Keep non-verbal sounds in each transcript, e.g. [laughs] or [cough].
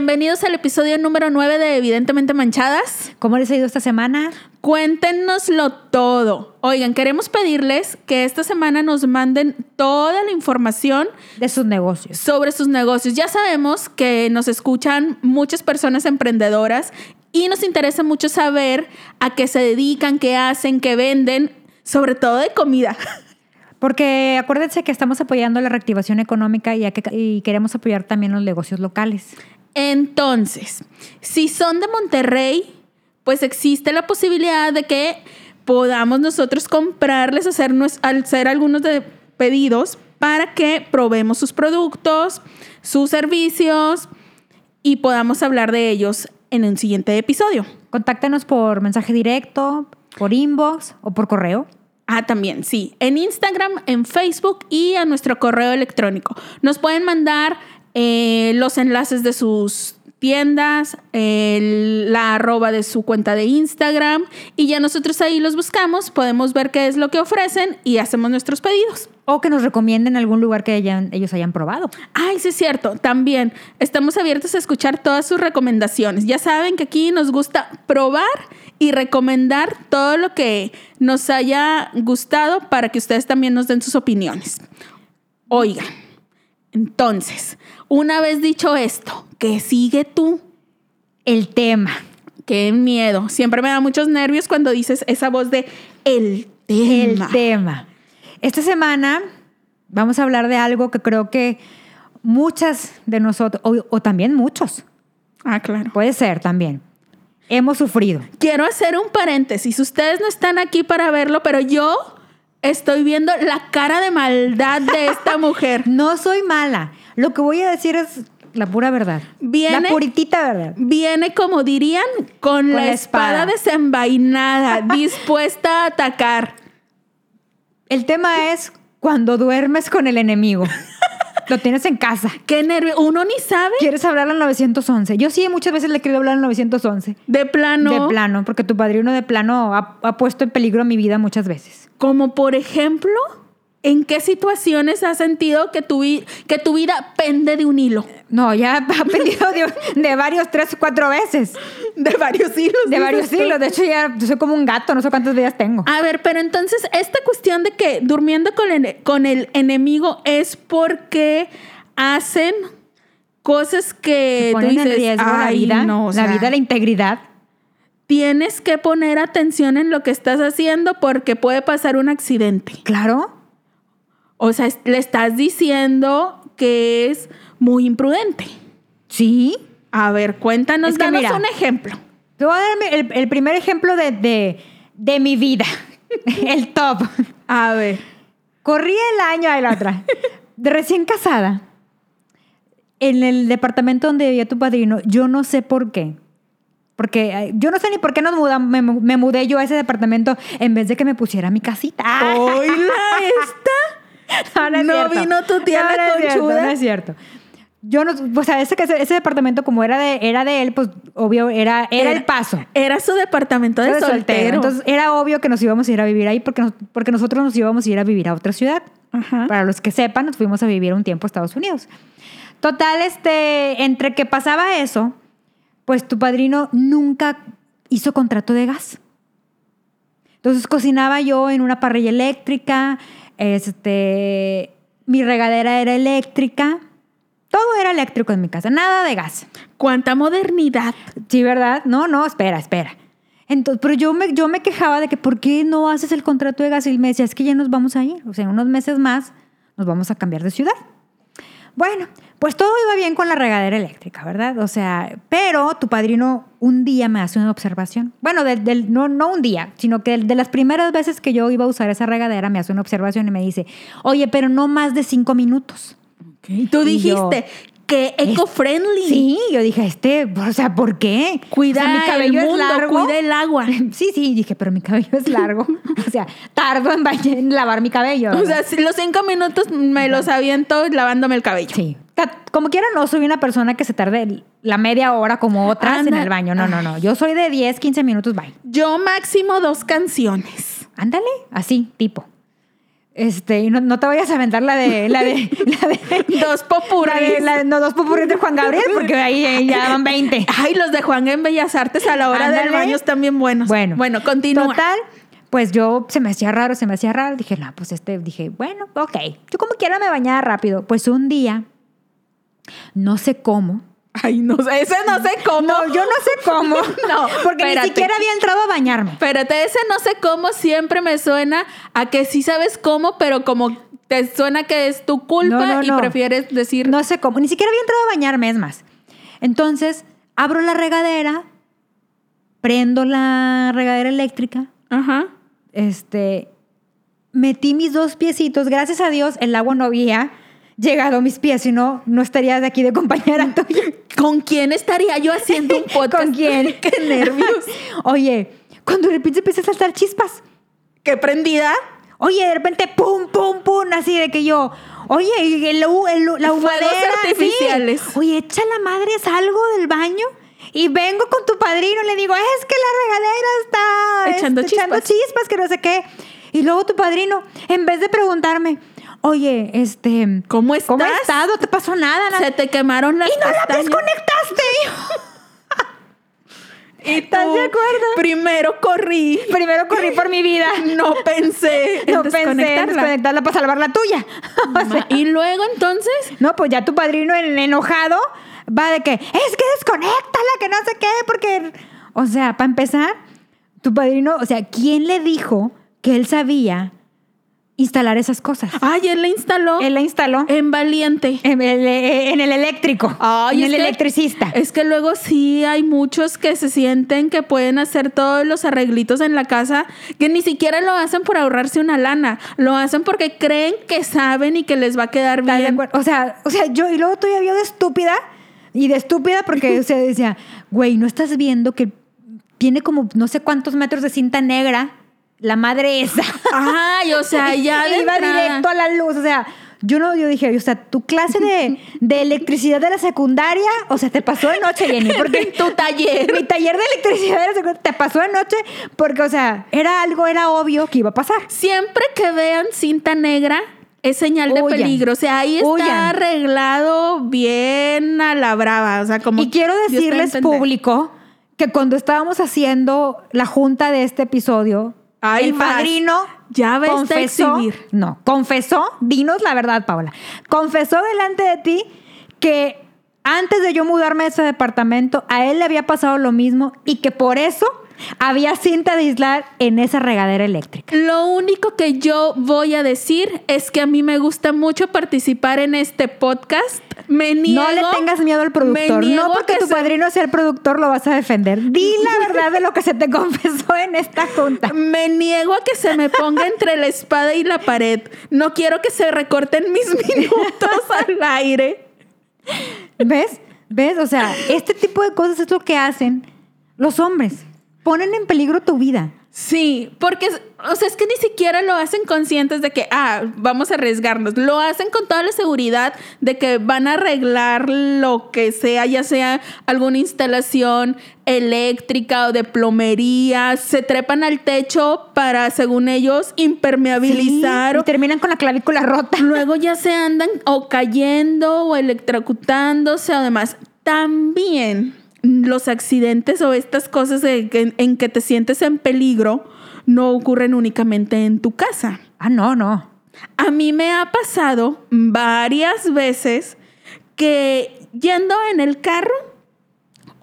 Bienvenidos al episodio número 9 de Evidentemente Manchadas. ¿Cómo les ha ido esta semana? Cuéntenoslo todo. Oigan, queremos pedirles que esta semana nos manden toda la información De sus negocios. sobre sus negocios. Ya sabemos que nos escuchan muchas personas emprendedoras y nos interesa mucho saber a qué se dedican, qué hacen, qué venden, sobre todo de comida. [laughs] Porque acuérdense que estamos apoyando la reactivación económica y, que- y queremos apoyar también los negocios locales. Entonces, si son de Monterrey, pues existe la posibilidad de que podamos nosotros comprarles, hacer, hacer algunos de pedidos para que probemos sus productos, sus servicios y podamos hablar de ellos en un siguiente episodio. Contáctanos por mensaje directo, por inbox o por correo. Ah, también, sí. En Instagram, en Facebook y a nuestro correo electrónico. Nos pueden mandar eh, los enlaces de sus tiendas, el- la arroba de su cuenta de Instagram y ya nosotros ahí los buscamos, podemos ver qué es lo que ofrecen y hacemos nuestros pedidos. O que nos recomienden algún lugar que hayan- ellos hayan probado. Ay, sí es cierto, también estamos abiertos a escuchar todas sus recomendaciones. Ya saben que aquí nos gusta probar y recomendar todo lo que nos haya gustado para que ustedes también nos den sus opiniones. Oigan, entonces, una vez dicho esto, ¿qué sigue tú? El tema. Qué miedo. Siempre me da muchos nervios cuando dices esa voz de el El tema. tema. Esta semana vamos a hablar de algo que creo que muchas de nosotros, o, o también muchos, Ah, claro. puede ser también, hemos sufrido. Quiero hacer un paréntesis. Ustedes no están aquí para verlo, pero yo estoy viendo la cara de maldad de esta [laughs] mujer. No soy mala. Lo que voy a decir es la pura verdad. Viene- La puritita verdad. Viene, como dirían, con, la, la espada, espada. desenvainada, [laughs] dispuesta a atacar. El tema es cuando duermes con el enemigo. [laughs] Lo tienes en casa. Qué nervio. Uno ni sabe ¿Quieres hablar al 911? Yo sí muchas veces le he querido hablar al 911. de plano. De plano, porque tu padrino de plano ha, ha puesto en peligro mi vida muchas veces. Como por ejemplo, ¿en qué situaciones has sentido que tu, vi- que tu vida pende de un hilo? No, ya [laughs] ha pedido de, de varios, tres, cuatro veces. De varios hilos. De varios dices tú. siglos. De hecho, ya soy como un gato, no sé cuántas vidas tengo. A ver, pero entonces esta cuestión de que durmiendo con el, con el enemigo es porque hacen cosas que tú Ponen en dices, riesgo la "Ay, vida, no, o la vida, la integridad. Tienes que poner atención en lo que estás haciendo porque puede pasar un accidente. Claro. O sea, le estás diciendo que es muy imprudente. Sí. A ver, cuéntanos, Es que danos mira, un ejemplo. Te voy a dar el primer ejemplo de, de, de mi vida. [laughs] el top. A ver. Corrí el año de la otra. De recién casada. En el departamento donde vivía tu padrino, yo no sé por qué. Porque yo no sé ni por qué nos mudamos, me, mu- me mudé yo a ese departamento en vez de que me pusiera mi casita. ¡Oila [laughs] esta! No, es No vino tu tía No, la no es cierto, conchuda. no es cierto. Yo no, pues a ese, ese, ese departamento como era de, era de él, pues obvio era, era, el paso. Era su departamento de, de soltero. Entonces era obvio que nos íbamos a ir a vivir ahí porque, nos- porque nosotros nos íbamos a ir a vivir a otra ciudad. Ajá. Para los que sepan, nos fuimos a vivir un tiempo a Estados Unidos. Total, este, entre que pasaba eso, pues tu padrino nunca hizo contrato de gas. Entonces cocinaba yo en una parrilla eléctrica, este, mi regadera era eléctrica, todo era eléctrico en mi casa, nada de gas. ¿Cuánta modernidad? Sí, ¿verdad? No, no, espera, espera. Entonces, pero yo me, yo me quejaba de que, ¿por qué no haces el contrato de gas? Y me decía, es que ya nos vamos a ir. O sea, en unos meses más nos vamos a cambiar de ciudad. Bueno, pues todo iba bien con la regadera eléctrica, ¿verdad? O sea, pero tu padrino un día me hace una observación. Bueno, del- del- no, no un día, sino que de las primeras veces que yo iba a usar esa regadera me hace una observación y me dice, oye, pero no más de cinco minutos. Tú Y dijiste que eco-friendly. Sí, yo dije, este, o sea, ¿por qué? Cuida O sea, mi cabello el es mundo, largo. cuida el agua. [laughs] Sí, sí, dije, pero mi cabello es largo. [laughs] O sea, tardo en, en lavar mi cabello. O sea, si los cinco minutos me los aviento lavándome el cabello. sí. Como quiera, no soy una persona que se tarde la media hora como otras en Anda. el baño. No, no, no. Yo soy de 10, 15 minutos, bye. Yo máximo dos canciones. Ándale, así, tipo. Este, no, no te vayas a aventar la de, la de, [laughs] la de, Dos de- no, dos popurris de Juan Gabriel, porque ahí eh, ya van 20. [laughs] Ay, los de Juan en Bellas Artes a la hora del Ándale. baño están bien buenos. Bueno, bueno, continúa. Total, pues yo se me hacía raro, se me hacía raro. Dije, no, pues este, dije, bueno, ok. Yo como quiera me bañaba rápido. Pues un día, no sé cómo. Ay, no sé, ese no sé cómo. No, yo no sé cómo. [laughs] No, [laughs] porque espérate. ni siquiera había entrado a bañarme. Espérate, ese no sé cómo siempre me suena a que sí sabes cómo, pero como te suena que es tu culpa No, no, y no. prefieres decir No sé cómo. Ni siquiera había entrado a bañarme, es más. Entonces, abro la regadera, prendo la regadera eléctrica, Ajá. este, metí mis dos piecitos. Gracias a Dios, el agua no había llegado a mis pies, si no, no estaría de aquí de compañera tuya. ¿Con quién estaría yo haciendo un [laughs] podcast? ¿Con quién? [laughs] Qué nervios. [laughs] Oye, cuando de repente empieza a saltar chispas. ¿Qué prendida? Oye, de repente, pum, pum, pum, así de que yo, oye, el, el la humadera. sí. artificiales. Oye, echa la madre, salgo del baño y vengo con tu padrino y le digo, es que la regadera está Echando este, echando chispas. chispas, que no sé qué. Y luego tu padrino, en vez de preguntarme, oye, este, ¿Cómo estás? ¿Cómo has estado? ¿No te pasó nada? Se te quemaron las y no la desconectaste. [laughs] ¿Y ¿Estás de acuerdo? Primero corrí. Primero corrí por mi vida. [laughs] No pensé en No pensé en desconectarla. desconectarla para salvar la tuya. [laughs] O sea, Y luego entonces, No, pues ya tu padrino en- enojado va de que es que desconéctala, que no sé qué, porque. O sea, para empezar, tu padrino, o sea, ¿quién le dijo que él sabía instalar esas cosas? ay, él la instaló Él la instaló en Valiente. en el, en el eléctrico, Ay, en el que- electricista. Es que luego sí hay muchos que se sienten que pueden hacer todos los arreglitos en la casa, que ni siquiera lo hacen por ahorrarse una lana, lo hacen porque creen que saben y que les va a quedar ¿Estás de bien. O sea, o sea, yo y luego todavía vio de estúpida y de estúpida porque o sea, decía, güey, ¿no estás viendo que tiene como no sé cuántos metros de cinta negra? La madre esa. Ay, o sea, [laughs] ya de iba entrada. directo a la luz. O sea, yo no, yo dije, o sea, tu clase de, de electricidad de la secundaria, o sea, te pasó de noche, Jenny, porque [laughs] En tu taller. mi taller de electricidad de la secundaria te pasó de noche, porque, o sea, era algo, era obvio que iba a pasar. Siempre que vean cinta negra es señal de Huyan. peligro. O sea, ahí está Huyan. arreglado bien a la brava. O sea, como Y quiero decirles, público, que cuando estábamos haciendo la junta de este episodio, Ay, el padrino Ya ves a confesó, exhibir. no, confesó, dinos la verdad, Paula, confesó delante de ti que antes de yo mudarme a ese departamento, a él le había pasado lo mismo y que por eso había cinta de aislar en esa regadera eléctrica. Lo único que yo voy a decir es que a mí me gusta mucho participar en este podcast. Me niego. no le tengas miedo al productor. No porque que tu se- padrino sea el productor lo vas a defender. Di [laughs] la verdad de lo que se te [laughs] confesó en esta junta. Me niego a que se me ponga entre la espada y la pared. No quiero que se recorten mis [laughs] minutos al aire. ¿Ves? ¿Ves? O sea, este tipo de cosas es lo que hacen los hombres. Ponen en peligro tu vida. Sí, porque, o sea, es que ni siquiera lo hacen conscientes de que, ah, vamos a arriesgarnos. Lo hacen con toda la seguridad de que van a arreglar lo que sea, ya sea alguna instalación eléctrica o de plomería. Se trepan al techo para, según ellos, impermeabilizar. Sí, o- y terminan con la clavícula rota. Luego ya se andan o cayendo o electrocutándose o demás. También los accidentes o estas cosas en que te sientes en peligro no ocurren únicamente en tu casa. Ah, no, no. A mí me ha pasado varias veces que yendo en el carro,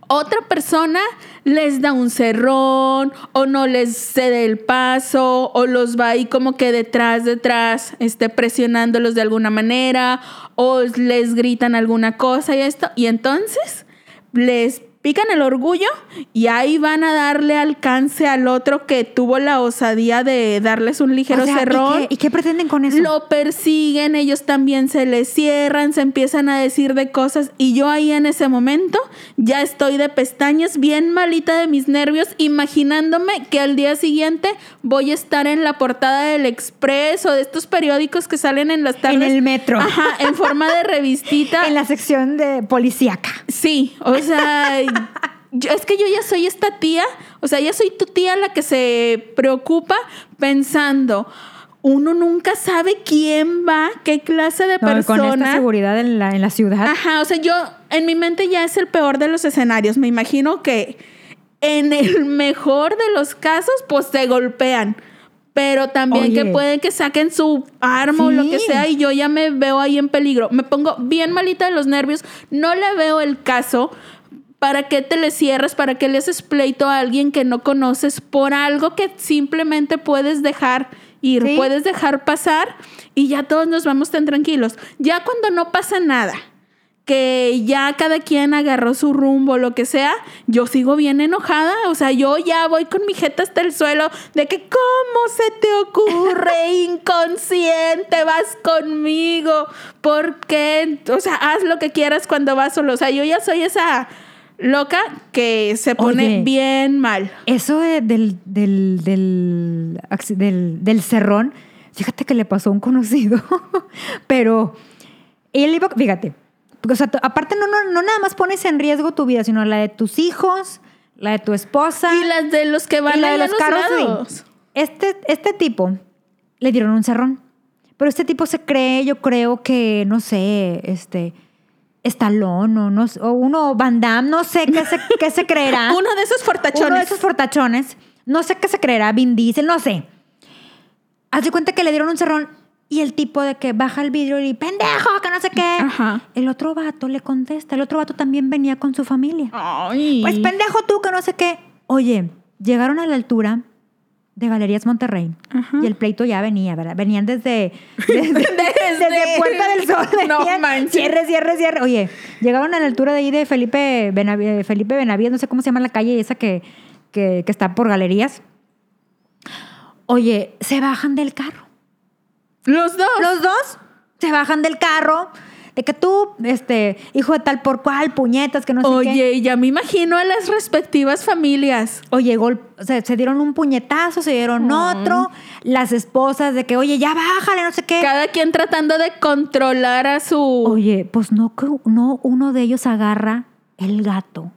otra persona les da un cerrón o no les cede el paso o los va ahí como que detrás, detrás, este, presionándolos de alguna manera o les gritan alguna cosa y esto. Y entonces les pican el orgullo y ahí van a darle alcance al otro que tuvo la osadía de darles un ligero O sea, ¿y cerrón. qué- ¿y, qué, pretenden con eso? Lo persiguen, ellos también se les cierran, se empiezan a decir de cosas y yo ahí en ese momento ya estoy de pestañas, bien malita de mis nervios, imaginándome que al día siguiente voy a estar en la portada del Express o de estos periódicos que salen en las tardes. En el metro. Ajá, en forma de revistita. [laughs] en la sección de policíaca. Sí, o sea, yo- es que yo ya soy esta tía, o sea, ya soy tu tía la que se preocupa pensando uno nunca sabe quién va, qué clase de No, con esta persona. seguridad en la, en la ciudad. Ajá, o sea, yo en mi mente ya es el peor de los escenarios. Me imagino que en el [laughs] mejor de los casos, pues se golpean. Pero también Oye. que pueden que saquen su arma o lo que sea y yo ya me veo ahí en peligro. Me pongo bien malita de los nervios. No le veo el caso. ¿Para qué te le cierras? ¿Para qué le haces pleito a alguien que no conoces por algo que simplemente puedes dejar ir, Sí. puedes dejar pasar y ya todos nos vamos tan tranquilos? Ya cuando no pasa nada, que ya cada quien agarró su rumbo, lo que sea, yo sigo bien enojada. O sea, yo ya voy con mi jeta hasta el suelo de que, ¿cómo se te ocurre, [laughs] inconsciente? Vas conmigo. ¿Por qué? O sea, haz lo que quieras cuando vas solo. O sea, yo ya soy esa loca que se pone Oye. bien mal. Eso de- del, del, del, del, del cerrón, fíjate que le pasó a un conocido, [laughs] pero él iba, fíjate, o sea, aparte no, no, no nada más pones en riesgo tu vida, sino la de tus hijos, la de tu esposa. Y las de los que van y la de los carros. Este, este tipo le dieron un cerrón. Pero este tipo se cree, yo creo que, no sé, este, Stallone o, no, o uno Van Damme, no sé qué se, qué se creerá. [laughs] Uno de esos fortachones. Uno de esos fortachones. No sé qué se creerá, Vin Diesel, no sé. Haz de cuenta que le dieron un cerrón y el tipo de que baja el vidrio y pendejo, que no sé qué. Ajá. El otro vato le contesta. El otro vato también venía con su familia. Ay. Pues pendejo tú, que no sé qué. Oye, llegaron a la altura de Galerías Monterrey Ajá. y el pleito ya venía, ¿verdad? Venían desde, desde, [laughs] desde Puerta del Sol. [laughs] No venían, manches. Cierre, cierre, cierre. Oye, llegaron a la altura de ahí de Felipe Benavides, Felipe Benavides, no sé cómo se llama la calle esa que, que, que está por Galerías. Oye, se bajan del carro. Los dos. Los dos se bajan del carro. De que tú, este, hijo de tal por cual, puñetas, que no sé qué. Oye, ya me imagino a las respectivas familias. Oye, gol, o sea, se dieron un puñetazo, se dieron otro. Las esposas de que, oye, ya bájale, no sé qué. Cada quien tratando de controlar a su. Oye, pues no, que- no uno de ellos agarra el gato.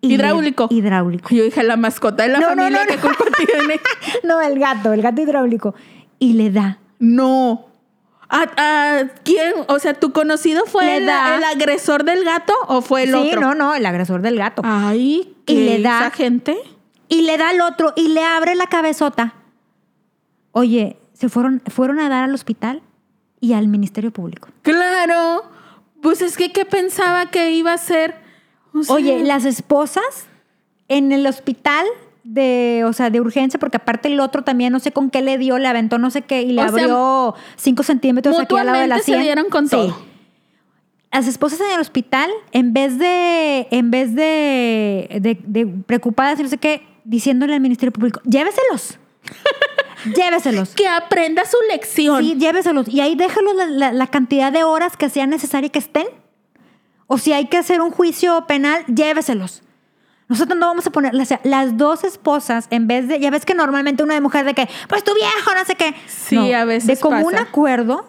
Hidráulico. hidráulico. Yo dije, la mascota de la No, no, familia, no, ¿qué no. culpa [laughs] tiene? no, el gato, el gato hidráulico. Y le da. No. ¿A, a quién? O sea, ¿tu conocido fue el, da. el agresor del gato o fue el sí, otro? no, no, el agresor del gato. Ay, Y ¿qué le da- esa gente? Y le da al otro y le abre la cabezota. Oye, se fueron, fueron a dar al hospital y al Ministerio Público. Claro. Pues es que, ¿qué pensaba que iba a ser? O sea, Oye, las esposas en el hospital de, o sea, de urgencia, porque aparte el otro también, no sé con qué le dio, le aventó no sé qué y le O abrió cinco centímetros aquí al lado de la mutuamente se sien. dieron con Sí. todo. Las esposas en el hospital, en vez de, en vez de, de, de preocupadas y no sé qué, diciéndole al Ministerio Público, lléveselos. [laughs] lléveselos. Que aprenda su lección. Sí, lléveselos. Y ahí déjalos la, la- la cantidad de horas que sea necesaria que estén. O si hay que hacer un juicio penal, lléveselos. Nosotros no vamos a poner, o sea, las dos esposas, en vez de, ya ves que normalmente una de mujer de que, pues tu viejo, no sé qué. Sí, a veces De común pasa. acuerdo,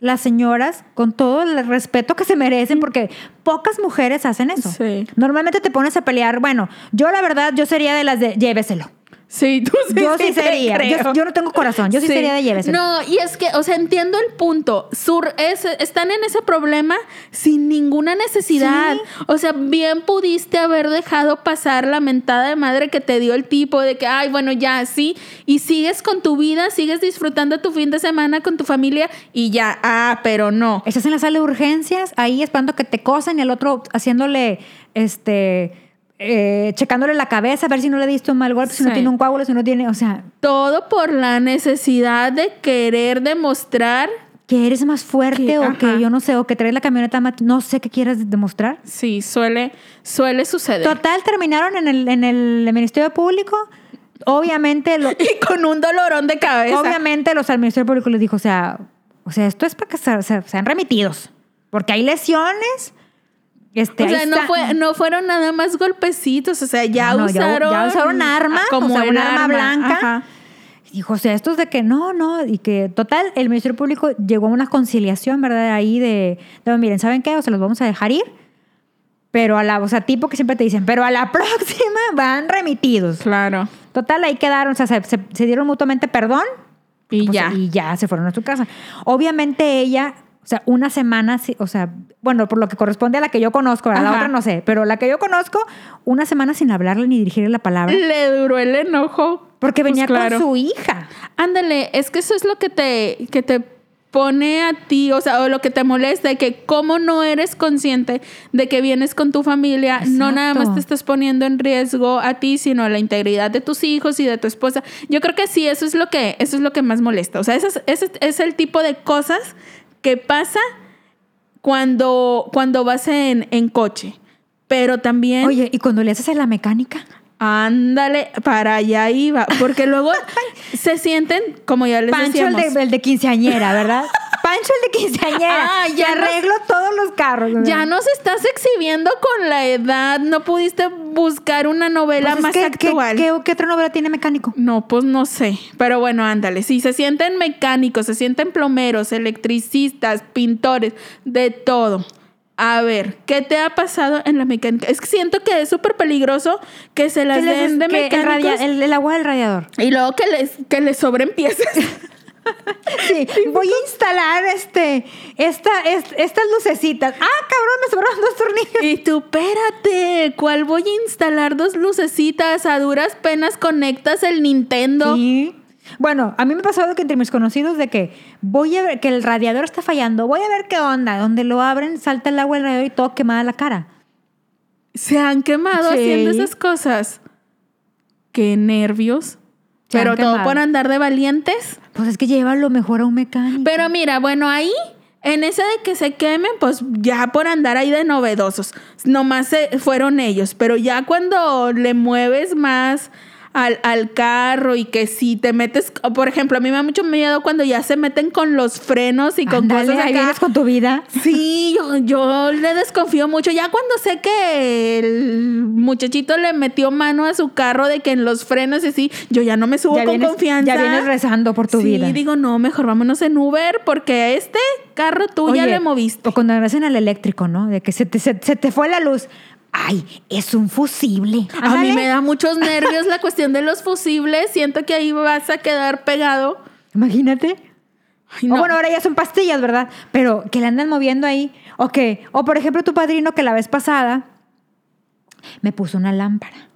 las señoras, con todo el respeto que se merecen, porque pocas mujeres hacen eso. Sí. Normalmente te pones a pelear, bueno, yo la verdad, yo sería de las de lléveselo. Sí, tú sí. Yo sí sería. Yo, yo no tengo corazón. Yo sí, sería de lléveselo. No, y es que, o sea, entiendo el punto. Sur, es- están en ese problema sin ninguna necesidad. Sí. O sea, bien pudiste haber dejado pasar la mentada de madre que te dio el tipo de que, ay, bueno, ya, sí. Y sigues con tu vida, sigues disfrutando tu fin de semana con tu familia y ya. Ah, pero no. Estás en la sala de urgencias, ahí esperando que te cosen y el otro haciéndole, este, eh, checándole la cabeza a ver si no le diste un mal golpe, si no Sí. tiene un coágulo, si no tiene, o sea, Todo por la necesidad de querer demostrar. que eres más fuerte Que- o ajá. que yo no sé, o que traes la camioneta, más- no sé qué quieras demostrar. Sí, suele, suele suceder. Total, terminaron en el, en el Ministerio Público. Obviamente, lo- [laughs] Y con un dolorón de cabeza. obviamente los al Ministerio Público les dijo, o sea, o sea, esto es para que se- se- sean remitidos, porque hay lesiones. Este, O sea, no, está- fue, no fueron nada más golpecitos, o sea, ya No, no, ya- usaron. ya usaron arma, como o sea, un arma blanca. Ajá. Dijo, o sea, esto es de que no, no, y que total, el Ministerio Público llegó a una conciliación, ¿verdad? Ahí de, de, miren, ¿saben qué? O sea, los vamos a dejar ir, pero a la, o sea, tipo que siempre te dicen, pero a la [laughs] próxima van remitidos. Claro. Total, ahí quedaron, o sea, se, se- se dieron mutuamente perdón Y Pues, ya. Y ya se fueron a su casa. Obviamente ella, o sea, una semana, o sea, bueno, por lo que corresponde a la que yo conozco, a la otra no sé, pero la que yo conozco, una semana sin hablarle ni dirigirle la palabra. Le duró el enojo. Porque Pues venía claro. con su hija. Ándale, es que eso es lo que te, que te pone a ti, o sea, o lo que te molesta, de que cómo no eres consciente de que vienes con tu familia, no nada más te estás poniendo en riesgo a ti, sino a la integridad de tus hijos y de tu esposa. Yo creo que sí, eso es lo que, eso es lo que más molesta. O sea, ese es, ese es el tipo de cosas que pasa cuando, cuando vas en, en coche. Pero también... Oye, ¿y cuando le haces a la mecánica? Ándale, para allá iba. Porque luego [laughs] se sienten, como ya les Pancho el decíamos. de, el de quinceañera, ¿verdad? Pancho el de quinceañera. [laughs] Ah, ya nos- arreglo todos los carros. ¿verdad? Ya nos estás exhibiendo con la edad. No pudiste buscar una novela Pues es más que, ¿qué- actual. ¿qué, qué otra novela tiene mecánico? No, pues no sé. Pero bueno, ándale. Si se sienten mecánicos, se sienten plomeros, electricistas, pintores, de todo. A ver, ¿qué te ha pasado en la mecánica? Es que siento que es súper peligroso que se las ¿Qué les- den de el, mecánicos radia- el- el agua del radiador. y luego que les, que les sobren piezas. [laughs] Sí, voy a instalar este, esta, est- estas lucecitas. Ah, cabrón, me sobraron dos tornillos. Y tú, espérate, ¿cuál voy a instalar dos lucecitas? A duras penas conectas el Nintendo. Sí. Bueno, a mí me ha pasado que entre mis conocidos de que voy a ver que el radiador está fallando, voy a ver qué onda. Donde lo abren, salta el agua del radiador y todo quemada la cara. Se han quemado Sí. haciendo esas cosas. Qué nervios. Se Pero todo por andar de valientes. Pues es que lleva lo mejor a un mecánico. Pero mira, bueno, ahí, en ese de que se quemen, pues ya por andar ahí de novedosos. Nomás se fueron ellos. Pero ya cuando le mueves más al, al carro y que si te metes, por ejemplo, a mí me da mucho miedo cuando ya se meten con los frenos y con Ándale, cosas ahí vienes con tu vida. Sí, yo, yo le desconfío mucho. Ya cuando sé que el muchachito le metió mano a su carro de que en los frenos y así, yo ya no me subo Ya con vienes, confianza. ya vienes rezando por tu sí, vida. digo, no, mejor vámonos en Uber porque a este carro tú ya le moviste. O cuando regresan al eléctrico, ¿no? De que se te, se, se te fue la luz. Ay, es un fusible. A mí me da muchos [laughs] nervios la cuestión de los fusibles. Siento que ahí vas a quedar pegado. Imagínate. Ay, no. O bueno, ahora ya son pastillas, ¿verdad? Pero que le andan moviendo ahí. O que, o por ejemplo, tu padrino que la vez pasada me puso una lámpara.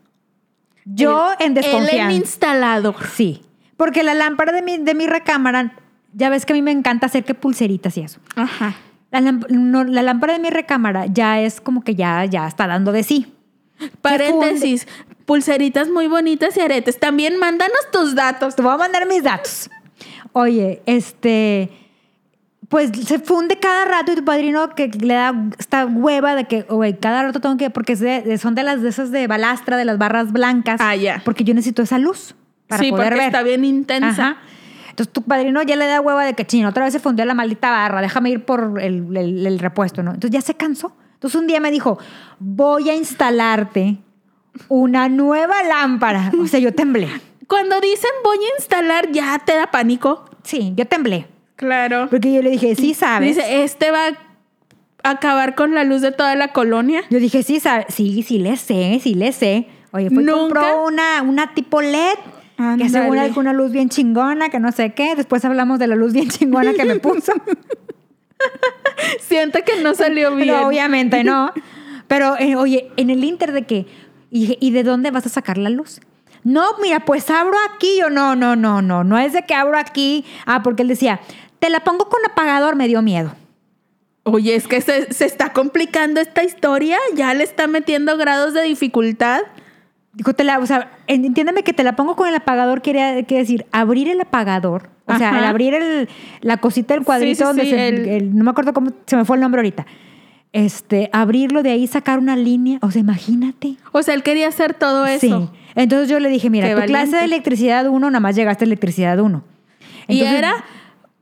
Yo en Él en desconfianza. instalador. Sí. Porque la lámpara de mi, de mi recámara, ya ves que a mí me encanta hacer que pulseritas y eso. Ajá. La, no, la lámpara de mi recámara ya es como que ya, ya está dando de sí. Paréntesis. Pulseritas muy bonitas y aretes. También mándanos tus datos. Te voy a mandar mis datos. Oye, este. Pues se funde cada rato y tu padrino que le da esta hueva de que, oye, cada rato tengo que, porque son de las de esas de balastra, de las barras blancas. Ah, ya. Porque yo necesito esa luz para sí, poder porque ver. está bien intensa. Ajá. Entonces tu padrino ya le da hueva de que chino, otra vez se fundió la maldita barra, déjame ir por el, el- el repuesto, ¿no? Entonces ya se cansó. Entonces un día me dijo, voy a instalarte una nueva lámpara. O sea, yo temblé. Cuando dicen voy a instalar, ya te da pánico. Sí, yo temblé. Claro. Porque yo le dije, sí sabes. Dice, este va a acabar con la luz de toda la colonia. Yo dije, sí sabes. Sí, sí le sé, sí le sé. Oye, fue Nunca. compró una, una tipo LED. Que según Ándale. es una luz bien chingona, que no sé qué. Después hablamos de la luz bien chingona que me [laughs] puso. Siento que no salió bien. No, obviamente no. [laughs] Pero, eh, oye, en el inter de que, ¿y, y de dónde vas a sacar la luz? No, mira, pues abro aquí. Yo, no, no, no, no. No es de que abro aquí. Ah, porque él decía, te la pongo con apagador, me dio miedo. Oye, es que se, se está complicando esta historia. Ya le está metiendo grados de dificultad. Dijo, te la, o sea, entiéndeme que te la pongo con el apagador, quiere, quiere decir abrir el apagador. O sea, el abrir el, la cosita del cuadrito Sí, sí, donde sí, se- el- el- no me acuerdo cómo se me fue el nombre ahorita. Este, abrirlo de ahí, sacar una línea. O sea, imagínate. O sea, él quería hacer todo eso. Sí. Entonces yo le dije, mira, Qué tu clase de electricidad 1, nada más llegaste a electricidad 1. y era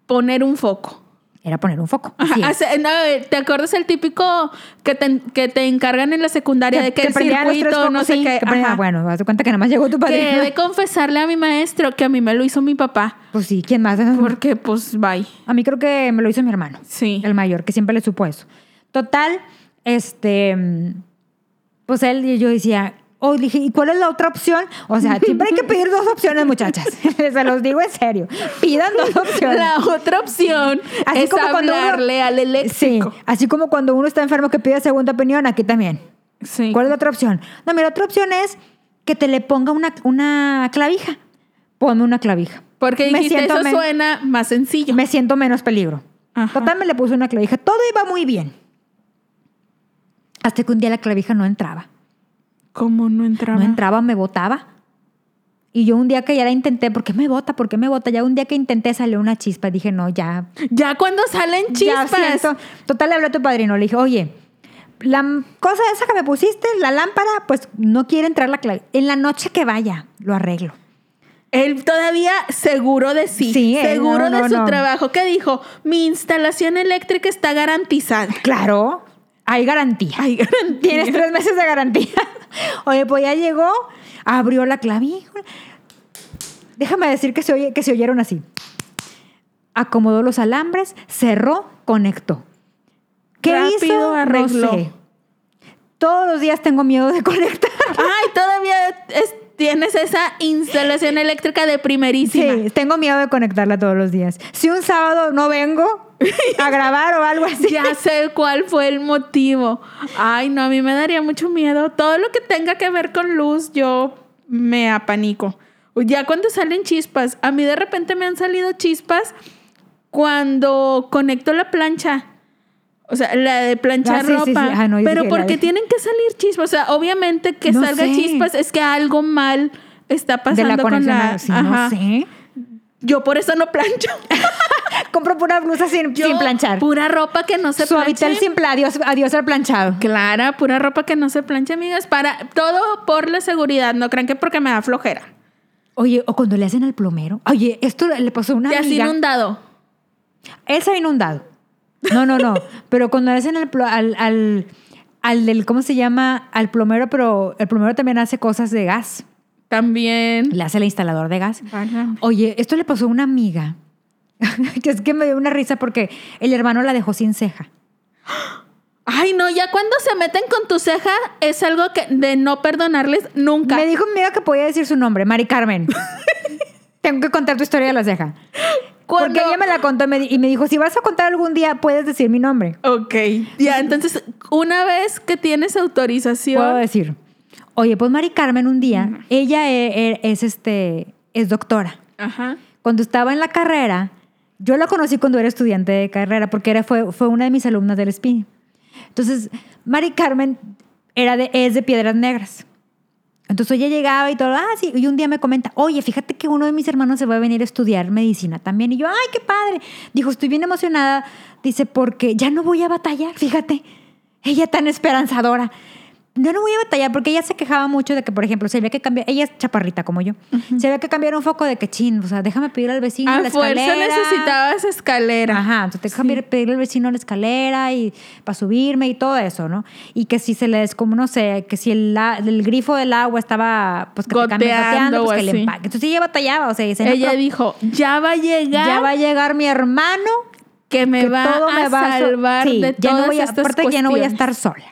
poner un foco. Era poner un foco. Ajá, no, ¿Te acuerdas el típico que te, que te encargan en la secundaria de que, el prendían los tres circuito, no focos, sé sí, qué? que. Bueno, haz de cuenta que nada más llegó tu Que padrino. he de confesarle a mi maestro que a mí me lo hizo mi papá. Pues sí, ¿quién más? Porque, pues, bye. A mí creo que me lo hizo mi hermano. Sí. El mayor, que siempre le supo eso. Total, este. mm, Pues él y yo decía, O dije, ¿y cuál es la otra opción? O sea, siempre hay que pedir dos opciones, muchachas. [laughs] Se los digo en serio. Pidan dos [laughs] opciones. La otra opción Así es como cuando uno- hablarle al Sí, eléctrico. así como cuando uno está enfermo que pide segunda opinión, aquí también. Sí. ¿Cuál es la otra opción? No, mira, otra opción es que te le ponga una, una clavija. Ponme una clavija. Porque Me dijiste, siento eso men- suena más sencillo. Me siento menos peligro. Ajá. Total, me le puse una clavija. Todo iba muy bien. Hasta que un día la clavija no entraba. ¿Cómo no entraba? No entraba, me botaba. Y yo un día que ya la intenté, ¿por qué me bota? ¿Por qué me bota? Ya un día que intenté salió una chispa. Dije, no, ya. Ya cuando salen Ya chispas. siento. Total, le hablé a tu padrino. Le dije, oye, la cosa esa que me pusiste, la lámpara, pues no quiere entrar la clave. En la noche que vaya, lo arreglo. Él todavía seguro de sí, Sí, él, seguro no, de no, su no. trabajo, que dijo, mi instalación eléctrica está garantizada. Claro, hay garantía. Hay garantía. Tienes tres meses de garantía. [laughs] Oye, pues ya llegó, abrió la clavija. Déjame decir que se, oye, que se oyeron así. Acomodó los alambres, cerró, conectó. ¿Qué Rápido hizo? arregló. No sé. Todos los días tengo miedo de [laughs] conectar. Ay, todavía es- tienes esa instalación eléctrica de primerísima. Sí, tengo miedo de conectarla todos los días. Si un sábado no vengo [laughs] a grabar o algo así. Ya sé cuál fue el motivo. Ay, no, a mí me daría mucho miedo. Todo lo que tenga que ver con luz, yo me apanico. Ya cuando salen chispas, a mí de repente me han salido chispas cuando conecto la plancha. O sea, la de planchar Ah, sí, sí, sí. ropa. Ah, no, Pero dije, la ¿por qué de- tienen que salir chispas? O sea, obviamente que No salga sé. chispas es que algo mal está de pasando la con la... sí, Ajá. no sé. Yo por eso no plancho. [laughs] Compro pura blusa sin, Yo, sin planchar. Pura ropa que no se Suavitel plancha. sin. Adiós, adiós al planchado. Clara, pura ropa que no se plancha, amigas. Para todo por la seguridad. No crean que porque me da flojera. Oye, o cuando le hacen al plomero. Oye, esto le pasó a una has amiga. inundado. Él se ha inundado. No, no, no. [laughs] pero cuando le hacen al, al, al, al del, ¿cómo se llama? Al plomero, pero el plomero también hace cosas de gas. También. Le hace el instalador de gas. Válgame. Oye, esto le pasó a una amiga. [laughs] que es que me dio una risa porque el hermano la dejó sin ceja. Ay, no, ya cuando se meten con tu ceja es algo que de no perdonarles nunca. Me dijo mi amiga que podía decir su nombre, Mari Carmen. [laughs] Tengo que contar tu historia de la ceja. Cuando- Porque ella me la contó y me dijo, si vas a contar algún día, puedes decir mi nombre. Ok. Ya, entonces, una vez que tienes autorización. Puedo decir. Oye, pues Mari Carmen un día, ella e- e- es, este, es doctora. Ajá. Cuando estaba en la carrera, yo la conocí cuando era estudiante de carrera, porque era, fue, fue una de mis alumnas del SPI. Entonces, Mari Carmen era de, es de Piedras Negras. Entonces ella llegaba y todo, ah, sí, y un día me comenta, oye, fíjate que uno de mis hermanos se va a venir a estudiar medicina también. Y yo, ay, qué padre. Dijo, estoy bien emocionada. Dice, porque ya no voy a batallar, fíjate. Ella tan esperanzadora. Yo no voy a batallar porque ella se quejaba mucho de que, por ejemplo, se había que cambiar, ella es chaparrita como yo, se había que cambiar un foco de que chin, o sea, déjame pedir al vecino A la fuerza escalera. necesitabas escalera. Ajá, entonces tengo que pedirle al vecino la escalera y para subirme y todo eso, ¿no? Y que si se le des como, no sé, que si el, el grifo del agua estaba, pues que te Goteando goteando, o pues que le empaque. Entonces ella batallaba, o sea, dice, no, Ella dijo, ya va a llegar, ya va a llegar mi hermano que me que va todo a me va a so- salvar Sí, de ya todas no voy a, estas aparte ya no voy a cuestiones". estar sola.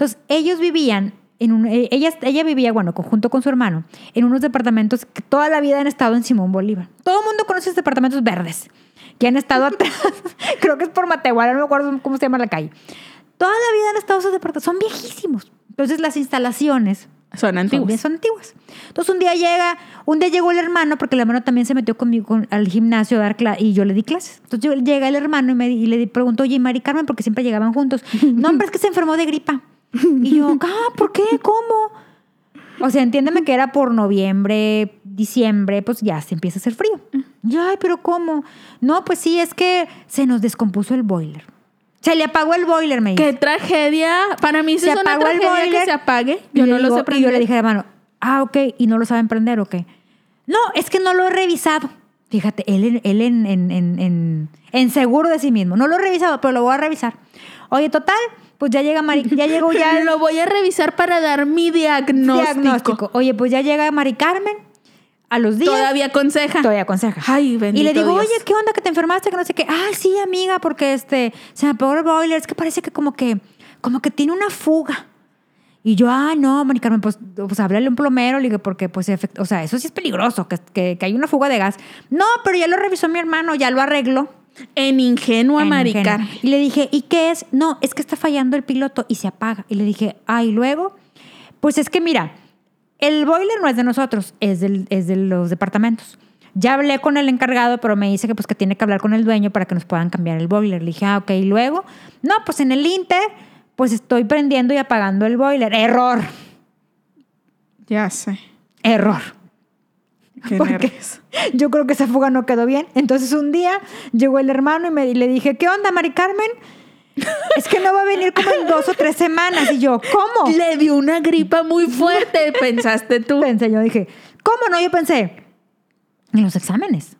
Entonces, ellos vivían en un, eh, ella, ella vivía, bueno, junto con su hermano, en unos departamentos que toda la vida han estado en Simón Bolívar. Todo el mundo conoce esos departamentos verdes, que han estado [laughs] atrás. Creo que es por Matehuala, no me acuerdo cómo se llama la calle. Toda la vida han estado esos departamentos, son viejísimos. Entonces, las instalaciones Son son, antiguos. bien- son antiguas. Entonces un día llega, un día llegó el hermano, porque el hermano también se metió conmigo con- al gimnasio a dar clases y yo le di clases. Entonces yo- llega el hermano y, me, y le preguntó, oye, Mari Carmen, porque siempre llegaban juntos. No, hombre, es que se enfermó de gripa. [laughs] Y yo, ah, ¿por qué? ¿Cómo? O sea, entiéndeme que era por noviembre, diciembre, pues ya se empieza a hacer frío. Yo, ay, pero ¿cómo? No, pues sí, es que se nos descompuso el boiler. Se le apagó el boiler, me dice. Qué tragedia. Para mí Se es una apagó el que boiler. se apague. Y Yo no lo sé Y yo prender. le dije, hermano, ah, ok, ¿y no lo saben prender o qué? No, es que no lo he revisado. Fíjate, él, él en, en, en, en- en seguro de sí mismo. No lo he revisado, pero lo voy a revisar. Oye, total, pues ya llega Mari, ya llegó ya [laughs] lo voy a revisar para dar mi diagnóstico. diagnóstico. Oye, pues ya llega Mari Carmen a los días. Todavía aconseja. Todavía aconseja. Ay, bendito Y le digo, Dios. oye, ¿qué onda que te enfermaste? Que no sé qué. Ay, sí, amiga, porque este, se me apagó el boiler. Es que parece que como que, como que tiene una fuga. Y yo, ah, no, Mari Carmen, pues, pues háblale a un plomero, le digo, porque, pues, o sea, eso sí es peligroso, que, que, que hay una fuga de gas. No, pero ya lo revisó mi hermano, ya lo arregló. En ingenua, En maricar. Y le dije, ¿y qué es? No, es que está fallando el piloto y se apaga. Y le dije, ah, y luego, pues es que mira, el boiler no es de nosotros, es, del, es de los departamentos. Ya hablé con el encargado, pero me dice que pues que tiene que hablar con el dueño para que nos puedan cambiar el boiler. Le dije, ah, ok, y luego, no, pues en el Inter, pues estoy prendiendo y apagando el boiler. Error, Ya sé. error. Qué ¿Por qué? nervios. [laughs] Yo creo que esa fuga no quedó bien. Entonces un día llegó el hermano y, me, y le dije, ¿qué onda, Mari Carmen? Es que no va a venir como en dos o tres semanas. Y yo, ¿cómo? Le dio una gripa muy fuerte, pensaste tú. [laughs] Pensé, yo dije, ¿cómo no? Yo pensé, en los exámenes.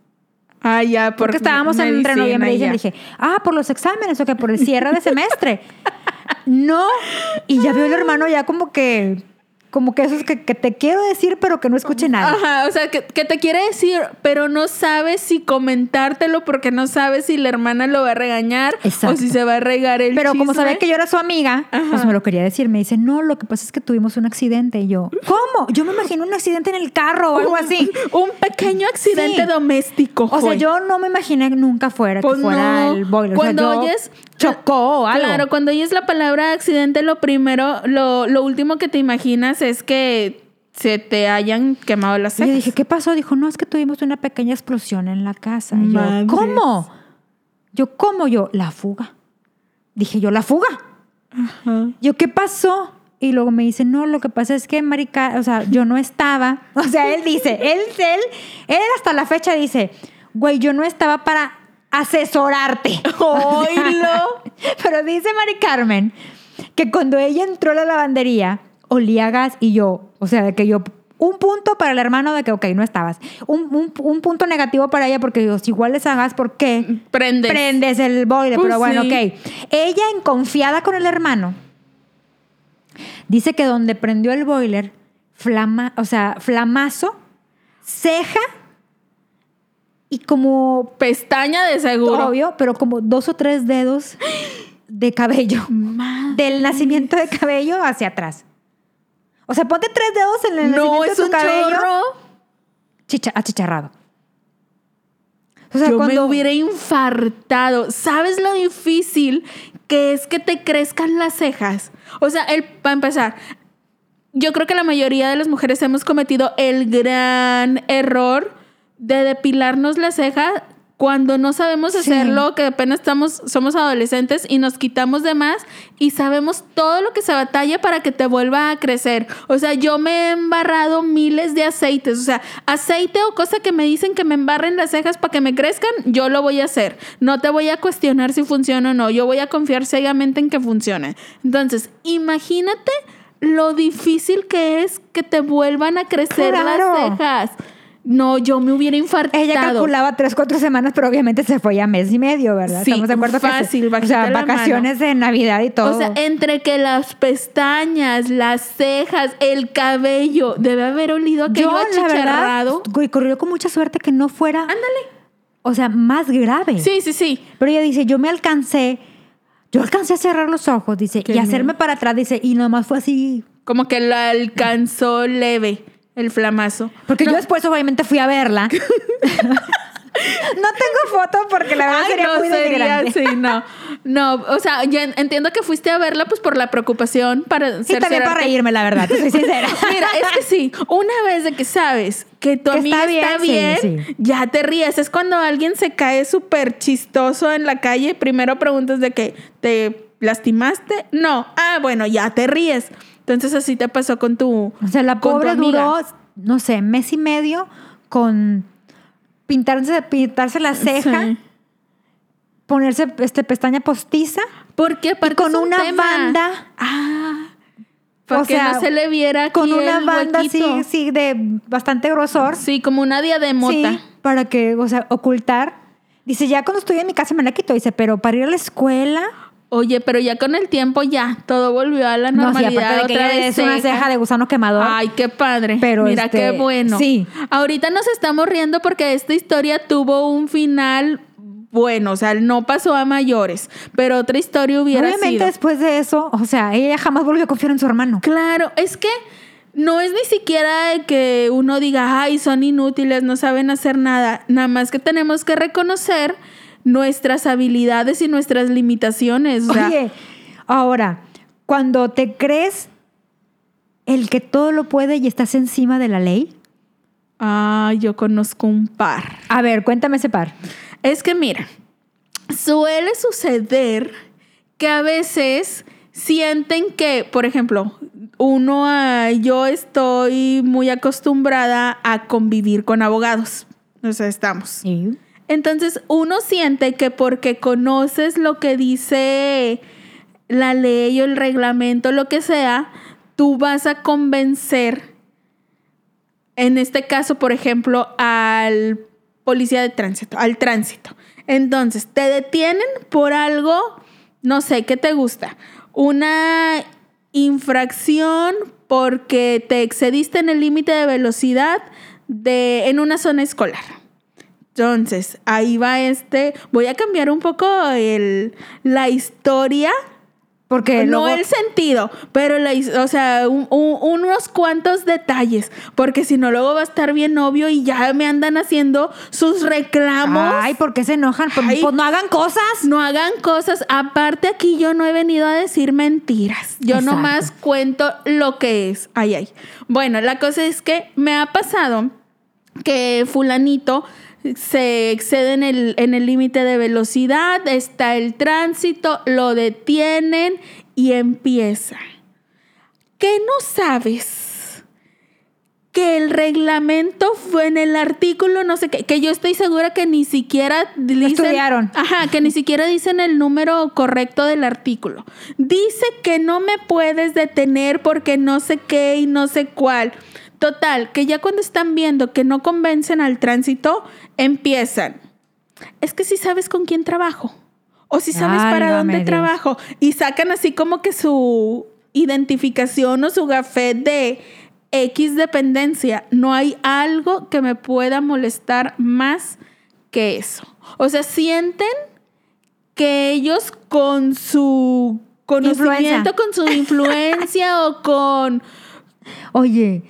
Ah, ya, Porque estábamos entre medicina, noviembre y diciembre. Dije, ah, por los exámenes o que por el cierre de semestre. [laughs] no. Y ya veo el hermano ya como que, como que eso es que, que te quiero decir, pero que no escuche nada. Ajá, o sea, que, que te quiere decir, pero no sabes si comentártelo porque no sabes si la hermana lo va a regañar Exacto. o si se va a regar el Pero como sabía que yo era su amiga, Ajá. pues me lo quería decir. Me dice, no, lo que pasa es que tuvimos un accidente. Y yo, ¿cómo? Yo me imagino un accidente en el carro o algo así. Un pequeño accidente Sí. doméstico. O sea, yo no me imaginé nunca fuera Pues que fuera no. el boiler. O sea, Cuando yo oyes- chocó o algo. Claro, cuando oyes la palabra accidente, lo primero, lo, lo último que te imaginas es que se te hayan quemado las Y yo cejas. dije, ¿qué pasó? Dijo, no, es que tuvimos una pequeña explosión en la casa. Y yo. ¿cómo? Yo, ¿cómo? Yo, la fuga. Dije yo, la fuga. Ajá. Yo, ¿qué pasó? Y luego me dice, no, lo que pasa es que, marica, o sea, yo no estaba. [laughs] O sea, él dice, él, él, él hasta la fecha dice, güey, yo no estaba para asesorarte. [laughs] ¡Oílo! [laughs] Pero dice Mari Carmen que cuando ella entró a la lavandería, olía gas y yo, o sea, de que yo, un punto para el hermano de que, ok, no estabas. Un, un- un punto negativo para ella porque yo, si igual es a gas, ¿por qué? Prendes. Prendes el boiler, Pues pero bueno, sí. ok. Ella, en confiada con el hermano, dice que donde prendió el boiler, flama, o sea, flamazo, ceja y como Pestaña de seguro. obvio, pero como dos o tres dedos de cabello. Del nacimiento de cabello hacia atrás. O sea, ponte tres dedos en el No, nacimiento es de tu un cabello chorro. chicha- achicharrado. O sea, Yo me cuando hubiera infartado. ¿Sabes lo difícil que es que te crezcan las cejas? O sea, el, para empezar, yo creo que la mayoría de las mujeres hemos cometido el gran error de depilarnos la ceja cuando no sabemos Sí. hacerlo, que apenas estamos, somos adolescentes y nos quitamos de más y sabemos todo lo que se batalla para que te vuelva a crecer. O sea, yo me he embarrado miles de aceites. O sea, aceite o cosa que me dicen que me embarren las cejas para que me crezcan, yo lo voy a hacer. No te voy a cuestionar si funciona o no. Yo voy a confiar ciegamente en que funcione. Entonces, imagínate lo difícil que es que te vuelvan a crecer Claro. las cejas. No, yo me hubiera infartado. ella calculaba tres, cuatro semanas, pero obviamente se fue ya mes y medio, ¿verdad? Sí, Estamos de acuerdo que se- o sea, vacaciones de Navidad y todo. O sea, entre que las pestañas, las cejas, el cabello, debe haber olido aquello yo, la verdad, achicharrado. corrió con mucha suerte que no fuera, Ándale. o sea, más grave. Sí, sí, sí. Pero ella dice, yo me alcancé, yo alcancé a cerrar los ojos, dice, Qué y hacerme para atrás, dice, y nomás fue así. Como que la alcanzó leve el flamazo. Porque yo después obviamente fui a verla. [laughs] no tengo foto porque la verdad Ay, sería no, muy sería, sí, no. No, o sea, ya entiendo que fuiste a verla pues por la preocupación para Y también para reírme, la verdad, te soy sincera. [laughs] Mira, es que sí, una vez de que sabes que tu Que amiga está está bien, bien, sí, sí. ya te ríes. Es cuando alguien se cae súper chistoso en la calle, primero preguntas de que te lastimaste. No, ah, bueno, ya te ríes. Entonces así te pasó con tu O sea, la con pobre duró, no sé, mes y medio con pintarse, pintarse la ceja, Sí. ponerse este, pestaña postiza Porque aparte con es un una tema. banda. Ah. Para O que sea, no se le viera aquí con una el banda así, sí, de bastante grosor. Sí, como una diademota. Sí, para que, o sea, ocultar. Dice, ya cuando estoy en mi casa me la quito. Dice, pero para ir a la escuela. Oye, pero ya con el tiempo ya todo volvió a la No, sí, normalidad aparte de que otra ella vez. es una ceja de gusano quemador. Ay, qué padre. Pero, Mira este, qué bueno. sí. Ahorita nos estamos riendo porque esta historia tuvo un final bueno, o sea, no pasó a mayores, pero otra historia hubiera Obviamente sido. después de eso, o sea, ella jamás volvió a confiar en su hermano. Claro, es que no es ni siquiera que uno diga, ay, son inútiles, no saben hacer nada. Nada más que tenemos que reconocer nuestras habilidades y nuestras limitaciones. O sea, Oye, ahora, cuando te crees el que todo lo puede y estás encima de la ley, ah, yo conozco un par. a ver, cuéntame ese par. Es que mira, suele suceder que a veces sienten que, por ejemplo, uno, ah, yo estoy muy acostumbrada a convivir con abogados. O sea, estamos. Entonces uno siente que porque conoces lo que dice la ley o el reglamento, lo que sea, tú vas a convencer, en este caso, por ejemplo, al policía de tránsito, al tránsito. Entonces, te detienen por algo, no sé, ¿qué te gusta? Una infracción porque te excediste en el límite de velocidad de, en una zona escolar. Entonces, ahí va este. Voy a cambiar un poco el, la historia. Porque no luego- el sentido, pero la, o sea, un- un- unos cuantos detalles. Porque si no, luego va a estar bien obvio y ya me andan haciendo sus reclamos. Ay, ¿por qué se enojan? Pues, Ay. pues no hagan cosas. No hagan cosas. Aparte, aquí yo no he venido a decir mentiras. Yo Exacto. nomás cuento lo que es. Ay, ay. Bueno, la cosa es que me ha pasado que fulanito se excede en el en el límite de velocidad, está el tránsito, lo detienen y empieza. ¿Qué no sabes? Que el reglamento fue en el artículo, no sé qué, que yo estoy segura que ni siquiera dicen, estudiaron. Ajá, que ni siquiera dicen el número correcto del artículo. Dice que no me puedes detener porque no sé qué y no sé cuál. Total, que ya cuando están viendo que no convencen al tránsito, empiezan. Es que si sabes con quién trabajo. O si sabes para dónde Dios. trabajo. Y sacan así como que su identificación o su gafet de X dependencia. No hay algo que me pueda molestar más que eso. O sea, sienten que ellos con su conocimiento, Influencia. con su [laughs] influencia o con... Oye,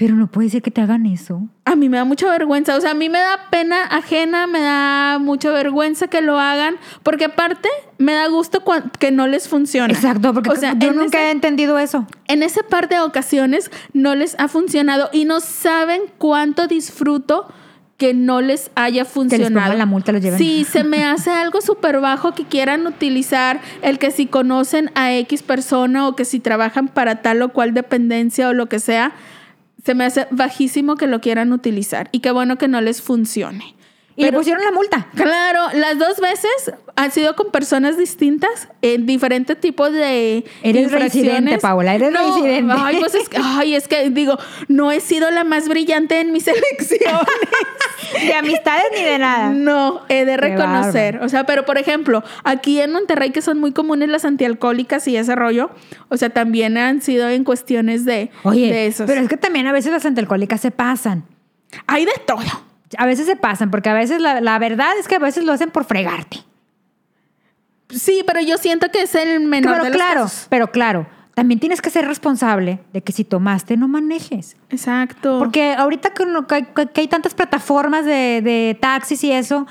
pero no puede ser que te hagan eso. A mí me da mucha vergüenza, o sea, a mí me da pena ajena, me da mucha vergüenza que lo hagan, porque aparte me da gusto que no les funciona. Exacto, porque o sea, yo nunca ese- he entendido eso. en ese par de ocasiones no les ha funcionado y no saben cuánto disfruto que no les haya funcionado. pongan la multa, los lleven. Sí, se me hace algo súper bajo que quieran utilizar el que si conocen a X persona o que si trabajan para tal o cual dependencia o lo que sea, se me hace bajísimo que lo quieran utilizar y qué bueno que no les funcione. Y le pusieron la multa. Claro, las dos veces han sido con personas distintas en diferentes tipos de Eres residente, Paola, eres No, residente. Ay, pues es que, ay, es que digo, no he sido la más brillante en mis [laughs] elecciones. De amistades ni de nada. No, he de reconocer. O sea, pero por ejemplo, aquí en Monterrey, que son muy comunes las antialcohólicas y ese rollo, o sea, también han sido en cuestiones de, Oye, de esos. pero es que también a veces las antialcohólicas se pasan. Hay de todo. A veces se pasan, porque a veces la, la verdad es que a veces lo hacen por fregarte. Sí, pero yo siento que es el menor pero de los claro, casos. pero claro, también tienes que ser responsable de que si tomaste no manejes. Exacto. Porque ahorita que, no- que- que hay tantas plataformas de, de taxis y eso,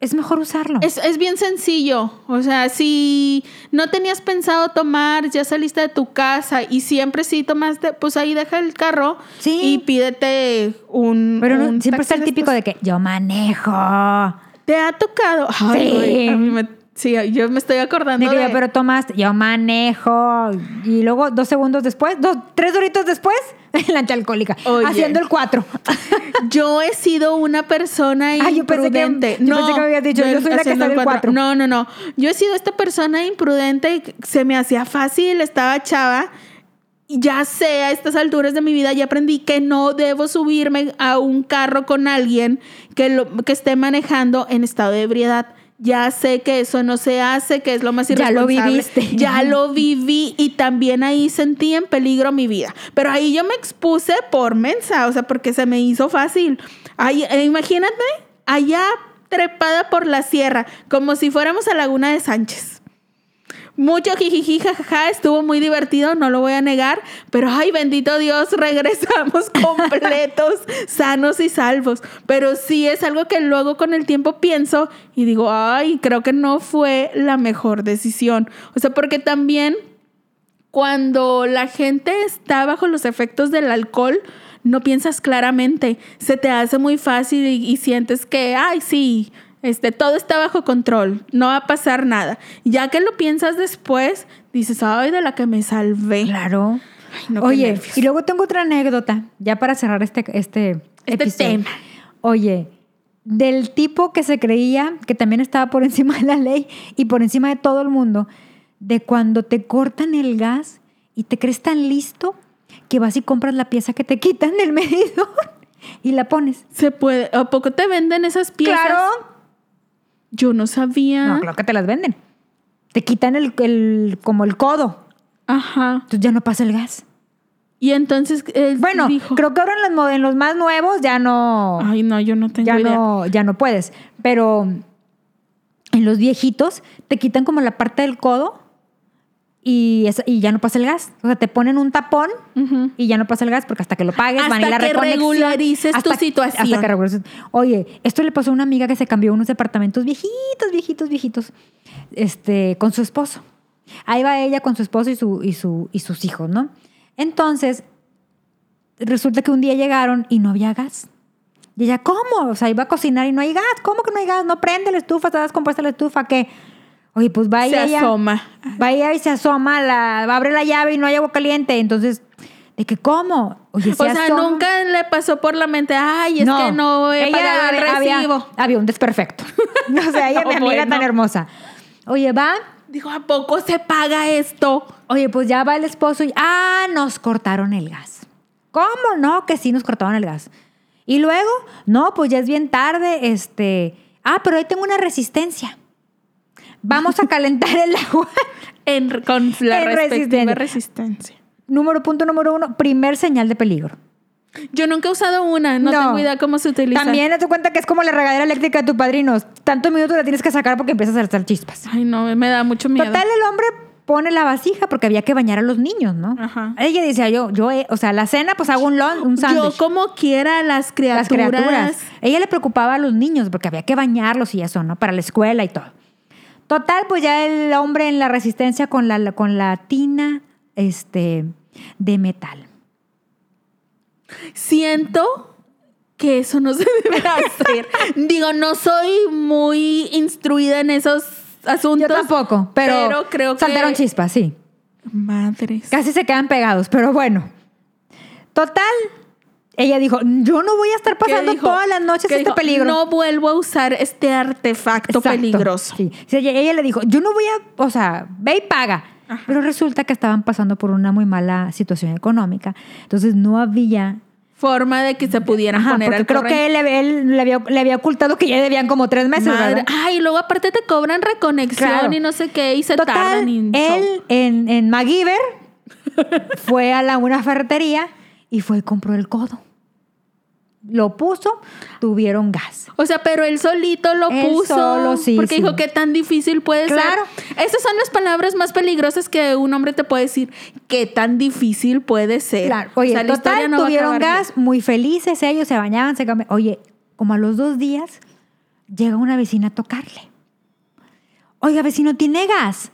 es mejor usarlo. Es, es bien sencillo. O sea, si no tenías pensado tomar, ya saliste de tu casa y siempre sí tomaste, pues ahí deja el carro Sí. y pídete un. pero no- un siempre está el típico después. de que yo manejo. ¿Te ha tocado? Ay, Sí. a mí me- sí, yo me estoy acordando. Digo yo, de- pero tomaste, yo manejo. Y luego dos segundos después, dos, tres doritos después, [laughs] la antialcohólica. Oye. Haciendo el cuatro. [laughs] Yo he sido una persona Ah, yo pensé que- imprudente. yo pensé que me habías dicho, no, yo soy la que está el cuatro. No, no, no. Yo he sido esta persona imprudente y se me hacía fácil, estaba chava. Ya sé, a estas alturas de mi vida ya aprendí que no debo subirme a un carro con alguien que, lo, que esté manejando en estado de ebriedad. Ya sé que eso no se hace, que es lo más Ya lo irresponsable. viviste. Ya [laughs] lo viví y también ahí sentí en peligro mi vida. Pero ahí yo me expuse por mensa, o sea, porque se me hizo fácil. Ahí, eh, imagínate, allá trepada por la sierra, como si fuéramos a Laguna de Sánchez. Mucho jijiji, jajaja, estuvo muy divertido, no lo voy a negar, pero ay, bendito Dios, [laughs] regresamos completos, sanos y salvos. Pero sí es algo que luego con el tiempo pienso y digo, ay, creo que no fue la mejor decisión. O sea, porque también cuando la gente está bajo los efectos del alcohol, no piensas claramente, se te hace muy fácil y, y sientes que, ay, sí, este, todo está bajo control, no va a pasar nada. Ya que lo piensas después, dices, ay, de la que me salvé. Claro. Ay, no, Oye, y luego tengo otra anécdota, ya para cerrar este, este, Este episodio. tema. Oye, del tipo que se creía que también estaba por [laughs] encima de la ley y por encima de todo el mundo, de cuando te cortan el gas y te crees tan listo que vas y compras la pieza que te quitan del medidor [laughs] y la pones. Se puede, ¿a poco te venden esas piezas? Yo no sabía. No, claro que te las venden. Te quitan el, el- como el codo. Ajá. Entonces ya no pasa el gas. Y entonces él Bueno, dijo, creo que ahora en los, en los más nuevos ya no. ay, no, yo no tengo ya idea. no, ya no puedes. Pero en los viejitos te quitan como la parte del codo y, es- y ya no pasa el gas. O sea, te ponen un tapón y ya no pasa el gas porque hasta que lo pagues van a ir Hasta la que regularices tu situación. Hasta que regularices. Oye, esto le pasó a una amiga que se cambió unos departamentos viejitos, viejitos, viejitos, este, con su esposo. Ahí va ella con su esposo y, su, y, su, y sus hijos, ¿no? Entonces, resulta que un día llegaron y no había gas. Y ella, ¿cómo? O sea, iba a cocinar y no hay gas. ¿Cómo que no hay gas? No prende la estufa, está descompuesta la estufa, ¿qué? Oye, pues va y Se asoma. Va ella y se asoma, la, abre la llave y no hay agua caliente. Entonces, ¿de qué cómo? Oye, se O sea, asoma. nunca le pasó por la mente, ay, es que no he ella pagado el había- recibo. Había, había un desperfecto. [laughs] o sea, ella, [laughs] No, mi amiga bueno. tan hermosa. Oye, va. Dijo, ¿a poco se paga esto? Oye, pues ya va el esposo y, ah, nos cortaron el gas. ¿Cómo no? Que sí nos cortaron el gas. Y luego, no, pues ya es bien tarde, este, ah, pero ahí tengo una resistencia. Vamos a calentar el agua. [laughs] En, con la En respectiva resistencia. resistencia. número, punto número uno, primer señal de peligro. Yo nunca he usado una, no, No. tengo idea cómo se utiliza. También te cuenta que es como la regadera eléctrica de tu padrino. Tantos minutos la tienes que sacar porque empiezas a hacer chispas. Ay, no, me da mucho miedo. Total, el hombre pone la vasija porque había que bañar a los niños, ¿no? Ajá. Ella decía, yo, yo, eh, o sea, la cena, pues hago un, lon- un Yo sándwich. como quiera las criaturas. Las criaturas. Ella le preocupaba a los niños porque había que bañarlos y eso, ¿no? Para la escuela y todo. Total, pues ya el hombre en la resistencia con la, con la tina este, de metal. Siento que eso no [laughs] se debe hacer. Digo, no soy muy instruida en esos asuntos. Yo tampoco, pero, pero creo que- saltaron chispas, sí. Madres. Casi se quedan pegados, pero bueno. Total, ella dijo, yo no voy a estar ¿Qué pasando todas las noches ¿Qué este dijo? peligro. No vuelvo a usar este artefacto Exacto. peligroso. Sí. Ella, ella le dijo, yo no voy a, o sea, ve y paga. Ajá. Pero resulta que estaban pasando por una muy mala situación económica. Entonces no había... Forma de que se pudieran Ajá, poner porque al creo que él, él le, había, le había ocultado que ya debían como tres meses, Madre. Ay, luego aparte te cobran reconexión Claro. y no sé qué, y se Total, tardan. y él en, en [laughs] MacGyver fue a la, una ferretería y fue y compró el codo. Lo puso, tuvieron gas. O sea, pero él solito lo Él puso. solo, sí, Porque sí. dijo que tan difícil puede Claro. ser. Esas son las palabras más peligrosas que un hombre te puede decir. ¿Qué tan difícil puede ser? Claro. Oye, O sea, la total, no tuvieron gas, muy felices ellos, se bañaban, se cambiaban. Oye, como a los dos días, llega una vecina a tocarle. Oiga, vecino, ¿tiene gas?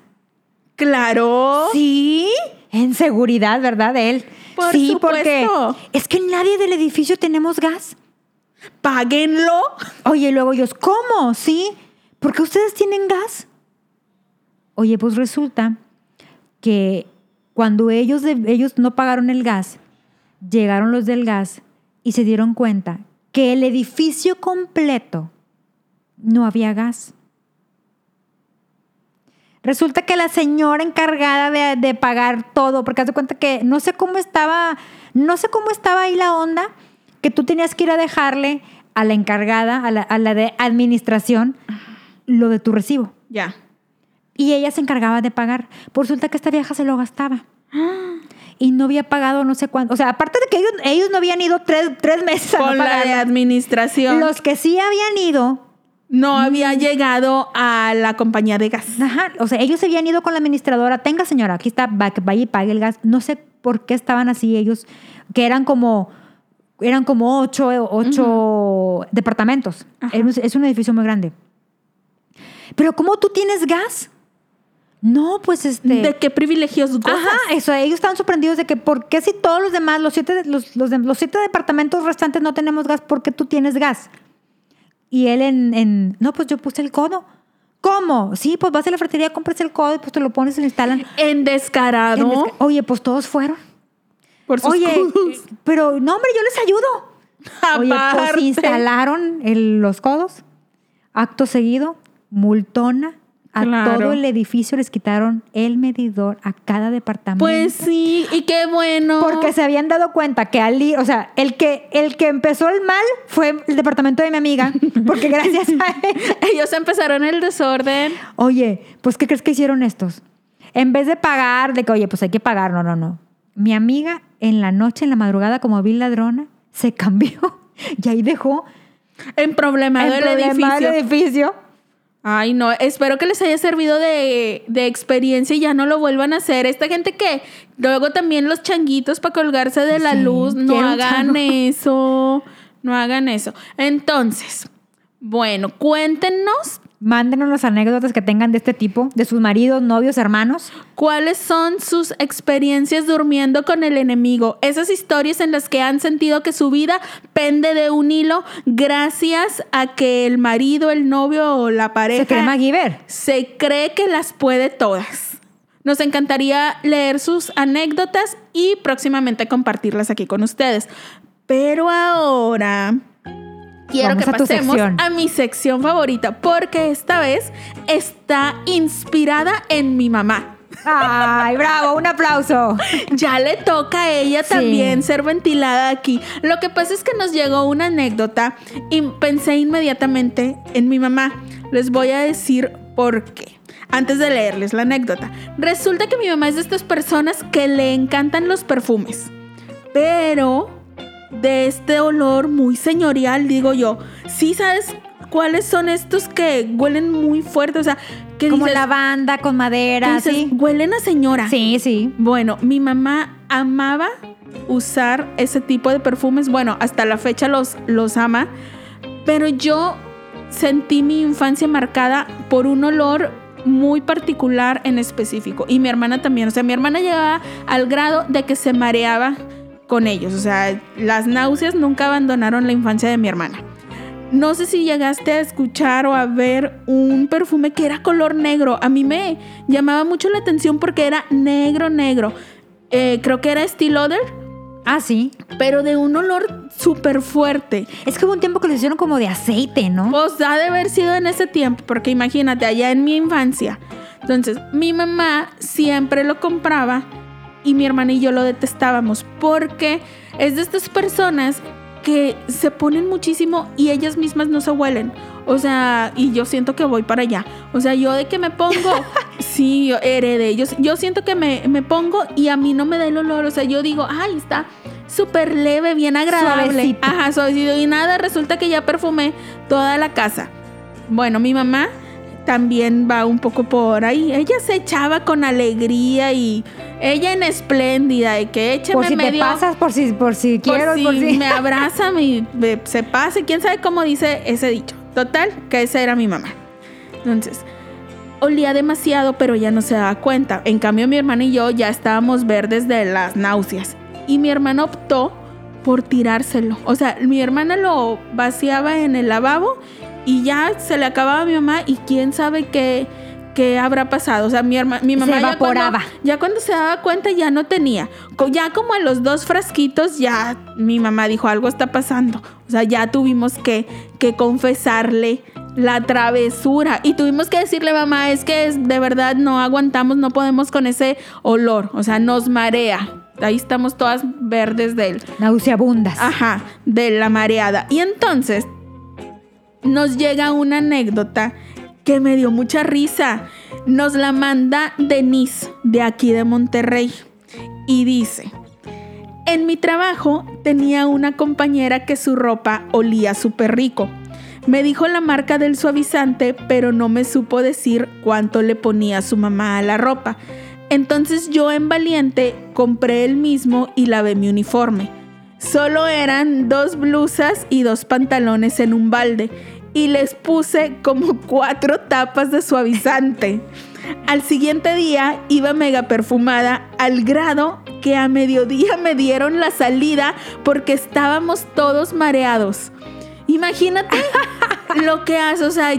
Claro. Sí, en seguridad, ¿verdad? De él. Por sí, porque es que nadie del edificio tenemos gas. Páguenlo. Oye, y luego ellos, ¿cómo? Sí, ¿por qué ustedes tienen gas? Oye, pues resulta que cuando ellos, ellos no pagaron el gas, llegaron los del gas y se dieron cuenta que el edificio completo no había gas. Resulta que la señora encargada de, de pagar todo, porque haz de cuenta que no sé cómo estaba, no sé cómo estaba ahí la onda, que tú tenías que ir a dejarle a la encargada, a la, a la de administración, lo de tu recibo. Ya. Y ella se encargaba de pagar. Pues resulta que esta vieja se lo gastaba. Y no había pagado no sé cuánto. O sea, aparte de que ellos, ellos no habían ido tres, tres meses a no Con la de administración. Los que sí habían ido no había llegado a la compañía de gas. Ajá, o sea, ellos se habían ido con la administradora, tenga señora, aquí está, va- que vaya y pague el gas. No sé por qué estaban así ellos, que eran como, eran como ocho, ocho departamentos. Es, es un edificio muy grande. Pero ¿cómo tú tienes gas? No, pues este... ¿De qué privilegios gozas? Ajá, eso, ellos estaban sorprendidos de que por qué si todos los demás, los siete, los, los, los siete departamentos restantes no tenemos gas, ¿por qué tú tienes gas? Y él en, en, no, pues yo puse el codo. ¿Cómo? Sí, pues vas a la ferretería, compras el codo y pues te lo pones y lo instalan. En descarado. En desca- Oye, pues todos fueron. por sus Oye, codos. pero no, hombre, yo les ayudo. Oye, pues instalaron el- los codos. Acto seguido, multona. A Claro. todo el edificio les quitaron el medidor a cada departamento. Pues sí, y qué bueno. Porque se habían dado cuenta que al ir- o sea, el que, el que empezó el mal fue el departamento de mi amiga, [laughs] porque gracias a él. ellos empezaron el desorden. Oye, pues ¿qué crees que hicieron estos? En vez de pagar, de que, oye, pues hay que pagar, no, no, no. Mi amiga en la noche, en la madrugada, como vil ladrona, se cambió [laughs] y ahí dejó En problema el del edificio. del edificio. Ay, no, espero que les haya servido de, de experiencia y ya no lo vuelvan a hacer. Esta gente que luego también los changuitos para colgarse de la Sí, luz, no hagan [laughs] eso, no hagan eso. Entonces, bueno, cuéntenos Mándenos las anécdotas que tengan de este tipo, de sus maridos, novios, hermanos. cuáles son sus experiencias durmiendo con el enemigo. Esas historias en las que han sentido que su vida pende de un hilo gracias a que el marido, el novio o la pareja Se cree MacGyver. se cree que las puede todas. Nos encantaría leer sus anécdotas y próximamente compartirlas aquí con ustedes. Pero ahora quiero Vamos que a pasemos a mi sección favorita porque esta vez está inspirada en mi mamá. ¡Ay, bravo! Un aplauso. [laughs] Ya le toca a ella Sí. también ser ventilada aquí. Lo que pasa es que nos llegó una anécdota y pensé inmediatamente en mi mamá. Les voy a decir por qué. Antes de leerles la anécdota. Resulta que mi mamá es de estas personas que le encantan los perfumes. Pero de este olor muy señorial, digo yo. Sí, ¿sabes cuáles son estos que huelen muy fuerte? O sea, que Como dices, lavanda con madera, dices, ¿sí? huelen a señora. Sí, sí. Bueno, mi mamá amaba usar ese tipo de perfumes. Bueno, hasta la fecha los, los ama. Pero yo sentí mi infancia marcada por un olor muy particular en específico. Y mi hermana también. O sea, mi hermana llegaba al grado de que se mareaba con ellos. O sea, las náuseas nunca abandonaron la infancia de mi hermana. No sé si llegaste a escuchar o a ver un perfume que era color negro. A mí me llamaba mucho la atención porque era negro, negro. Eh, creo que era Steel Odor, Ah, sí. pero de un olor súper fuerte. Es que hubo un tiempo que lo hicieron como de aceite, ¿no? Pues ha de haber sido en ese tiempo, porque imagínate, allá en mi infancia. Entonces, mi mamá siempre lo compraba y mi hermana y yo lo detestábamos porque es de estas personas que se ponen muchísimo y ellas mismas no se huelen. O sea, y yo siento que voy para allá. O sea, yo de que me pongo, [laughs] sí, yo heredé. Yo, yo siento que me, me pongo y a mí no me da el olor. O sea, yo digo, ay, está súper leve, bien agradable. Suavecito. Ajá, suavecito. Y nada, resulta que ya perfumé toda la casa. Bueno, mi mamá también va un poco por ahí. Ella se echaba con alegría y ella en espléndida de que échame por si te medio pasas, por si, por si por quiero, si por si... me abraza, me, me- se pase, quién sabe cómo dice ese dicho. Total, que esa era mi mamá. Entonces, olía demasiado, pero ella no se daba cuenta. En cambio, mi hermana y yo ya estábamos verdes de las náuseas. Y mi hermana optó por tirárselo. O sea, mi hermana lo vaciaba en el lavabo y ya se le acababa a mi mamá y quién sabe qué, qué habrá pasado. O sea, mi, herma- mi Se mamá ya evaporaba. cuando, ya cuando se daba cuenta ya no tenía. Ya como a los dos frasquitos ya mi mamá dijo algo está pasando. O sea, ya tuvimos que, que confesarle la travesura y tuvimos que decirle mamá es que es, de verdad no aguantamos, no podemos con ese olor. O sea, nos marea. Ahí estamos todas verdes de él. Nauseabundas. Ajá, de la mareada. Y entonces nos llega una anécdota que me dio mucha risa. Nos la manda Denise de aquí de Monterrey y dice, en mi trabajo tenía una compañera que su ropa olía súper rico. Me dijo la marca del suavizante, pero no me supo decir cuánto le ponía su mamá a la ropa. Entonces yo en valiente compré el mismo y lavé mi uniforme. Solo eran dos blusas y dos pantalones en un balde y les puse como cuatro tapas de suavizante. Al siguiente día iba mega perfumada al grado que a mediodía me dieron la salida porque estábamos todos mareados. Imagínate lo que hace, o sea,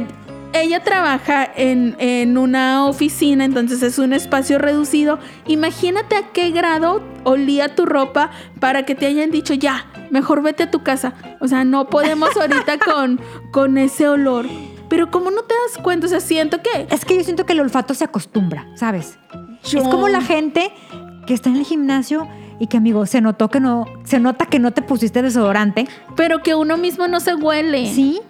ella trabaja en, en, una oficina, entonces es un espacio reducido. Imagínate a qué grado olía tu ropa para que te hayan dicho, ya, mejor vete a tu casa. O sea, no podemos ahorita [laughs] con, con ese olor. Pero como no te das cuenta, o sea, siento que... Es que yo siento que el olfato se acostumbra, ¿sabes? Es como la gente que está en el gimnasio y que amigo, se notó que no, se nota que no te pusiste desodorante. Pero que uno mismo no se huele. Sí.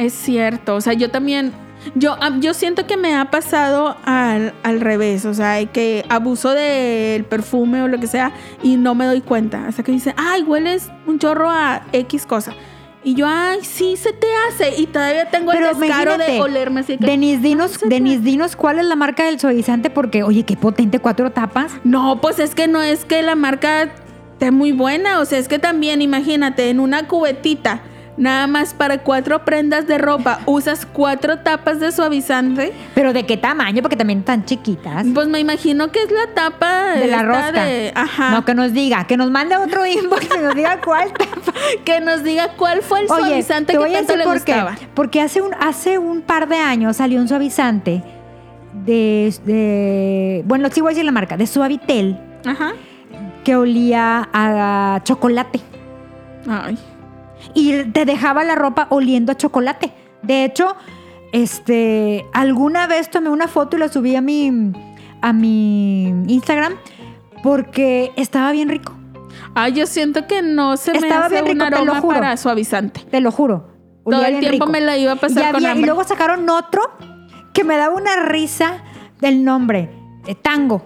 Es cierto, o sea, yo también, yo, yo siento que me ha pasado al, al revés, o sea, que abuso del perfume o lo que sea y no me doy cuenta. Hasta que dice, ay, hueles un chorro a X cosa. Y yo, ay, sí, se te hace. Y todavía tengo el descaro de olerme así. Que, Denis, dinos, Denis, dinos cuál es la marca del suavizante porque, oye, qué potente, cuatro tapas. No, pues es que no es que la marca esté muy buena. O sea, es que también, imagínate, en una cubetita nada más para cuatro prendas de ropa usas cuatro tapas de suavizante. ¿Pero de qué tamaño? Porque también están chiquitas. Pues me imagino que es la tapa de la rosca. Ajá. No, que nos diga, que nos mande otro inbox y nos diga cuál tapa. [laughs] que nos diga cuál fue el suavizante que tanto le gustaba. Porque hace un, hace un par de años salió un suavizante de, de bueno, sí voy a decir la marca, de Suavitel. Ajá. Que olía a chocolate. Ay y te dejaba la ropa oliendo a chocolate. De hecho, este, alguna vez tomé una foto y la subí a mi, a mi Instagram porque estaba bien rico. Ay, yo siento que no se me hace un aroma para suavizante. Te lo juro. Todo el tiempo me la iba a pasar con Y luego sacaron otro que me daba una risa del nombre, de Tango.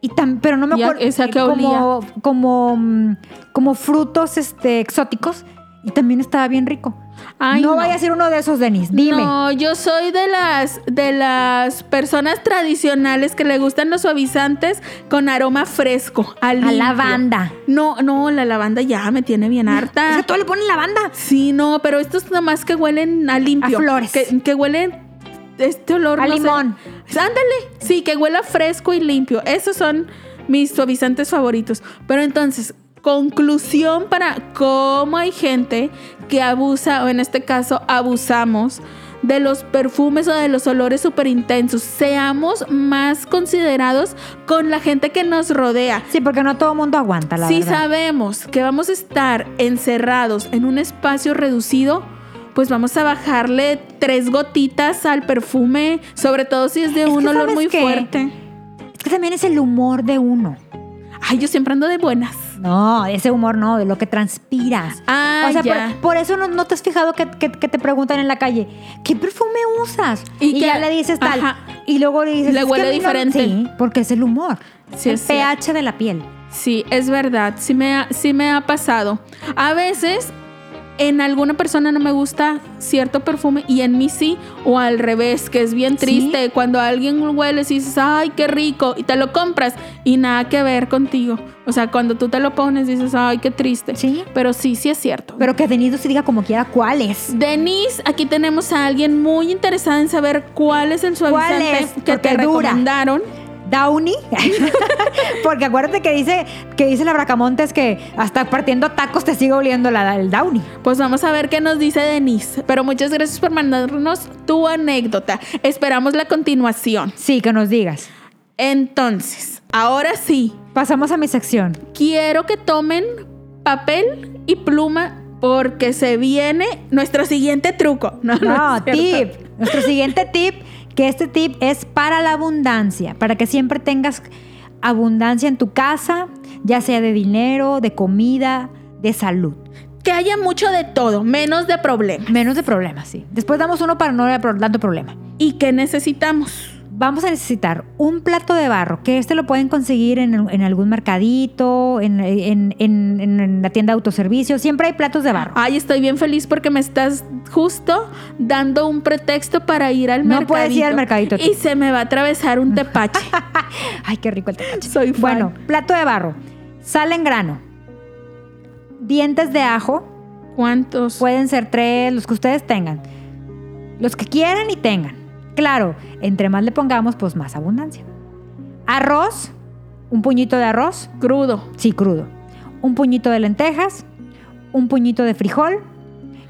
Y tan, pero no me acuerdo. Esa que como, como, mm, como, frutos este, exóticos. Y también estaba bien rico. no, vaya a ser uno de esos, Denis. Dime. No, yo soy de las, de las personas tradicionales que le gustan los suavizantes con aroma fresco. A, lavanda. No, no, la lavanda ya me tiene bien harta. O sea, ¿tú le pones lavanda? Sí, no, pero estos nada más que huelen a limpio. A flores. Que, que huelen este olor. A limón. Ándale, sí, que huela fresco y limpio. Esos son mis suavizantes favoritos. Pero entonces, conclusión para cómo hay gente que abusa, o en este caso abusamos, de los perfumes o de los olores súper intensos. Seamos más considerados con la gente que nos rodea. Sí, porque no todo el mundo aguanta, la si sabemos que vamos a estar encerrados en un espacio reducido, pues vamos a bajarle tres gotitas al perfume, sobre todo si es de un olor muy fuerte. Es que también es el humor de uno. Ay, yo siempre ando de buenas. No, ese humor no, de lo que transpiras. Ah, o sea, ya. Por, eso no, te has fijado que, te preguntan en la calle, ¿qué perfume usas? Y, ya le dices tal. Y luego le dices, le huele diferente. sí, porque es el humor. Sí, el pH de la piel. Sí, es verdad. Sí me, sí me ha pasado. A veces en alguna persona no me gusta cierto perfume y en mí sí, o al revés, que es bien triste cuando alguien huele y dices, ay, qué rico, y te lo compras y nada que ver contigo. O sea, cuando tú te lo pones dices, ay, qué triste. Sí. Pero sí, sí es cierto. Pero que Denise se diga como quiera cuál es. Denise, aquí tenemos a alguien muy interesada en saber cuál es el suavizante que te recomendaron. Downy, [laughs] porque acuérdate que dice que dice la Bracamontes que hasta partiendo tacos te sigue oliendo la, el Downy. Pues vamos a ver qué nos dice Denise. Pero muchas gracias por mandarnos tu anécdota. Esperamos la continuación. Sí, que nos digas. Entonces, ahora sí. Pasamos a mi sección. Quiero que tomen papel y pluma porque se viene nuestro siguiente truco. [laughs] No, no tip. Nuestro siguiente tip que este tip es para la abundancia, para que siempre tengas abundancia en tu casa, ya sea de dinero, de comida, de salud. Que haya mucho de todo, menos de problemas. Menos de problemas, sí. Después damos uno para no haber tanto problema. ¿Y qué necesitamos? Vamos a necesitar un plato de barro, que este lo pueden conseguir en, en algún mercadito, en, en- en- en la tienda de autoservicio. Siempre hay platos de barro. Ay, estoy bien feliz porque me estás justo dando un pretexto para ir al No mercadito. puedes ir al mercadito tú. Y se me va a atravesar un tepache. [laughs] Ay, qué rico el tepache. Soy fan. Bueno, plato de barro, sal en grano, dientes de ajo, ¿Cuántos? pueden ser tres, los que ustedes tengan. Los que quieran y tengan. Claro, entre más le pongamos, pues más abundancia. Arroz, un puñito de arroz, Crudo. sí, crudo. Un puñito de lentejas, un puñito de frijol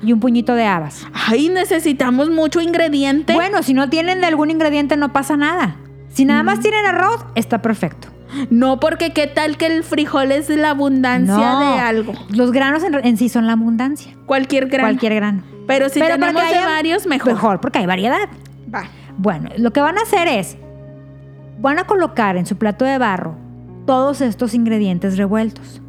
y un puñito de habas. Ay, necesitamos mucho ingrediente. Bueno, si no tienen de algún ingrediente no pasa nada. Si nada más tienen arroz, está perfecto. No, porque qué tal que el frijol es la abundancia No. de algo. Los granos en, en sí son la abundancia. Cualquier grano. Cualquier grano. Pero si Pero tenemos de varios, mejor. Mejor, porque hay variedad. Va. Bueno, lo que van a hacer es, van a colocar en su plato de barro todos estos ingredientes revueltos.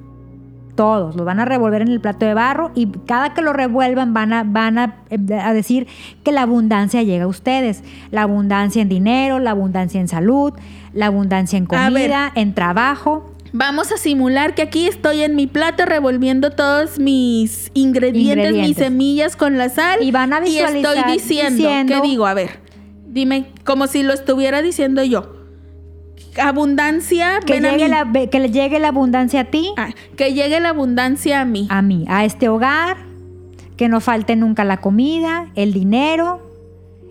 Todos, los van a revolver en el plato de barro y cada que lo revuelvan van a, van a, eh, a decir que la abundancia llega a ustedes. La abundancia en dinero, la abundancia en salud, la abundancia en comida, en trabajo. Vamos a simular que aquí estoy en mi plato revolviendo todos mis ingredientes, mis semillas con la sal. Y van a Y visualizar estoy diciendo, diciendo- ¿qué digo? A ver, dime, como si lo estuviera diciendo yo. Abundancia, Que ven a llegue, mí. la, que le llegue la abundancia a ti, Ah, que llegue la abundancia a mí. a mí, a este hogar, que no falte nunca la comida, el dinero,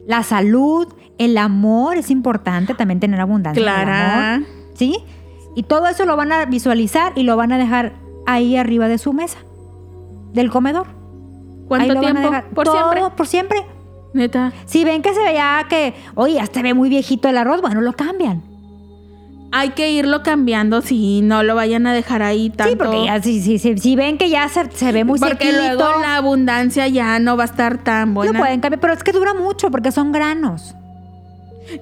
la salud, el amor, es importante también tener abundancia. Clara. amor, ¿Sí? Y todo eso lo van a visualizar y lo van a dejar ahí arriba de su mesa, del comedor. ¿Cuánto a tiempo? ¿Por Todo siempre? Por siempre. Neta. Si ven que se veía que, oye, ya se ve muy viejito el arroz, bueno, lo cambian. Hay que irlo cambiando si no lo vayan a dejar ahí tanto. Sí, porque ya, si, si, si, si ven que ya se, se ve muy Porque luego la abundancia ya no va a estar tan lo buena. pueden cambiar, pero es que dura mucho porque son granos.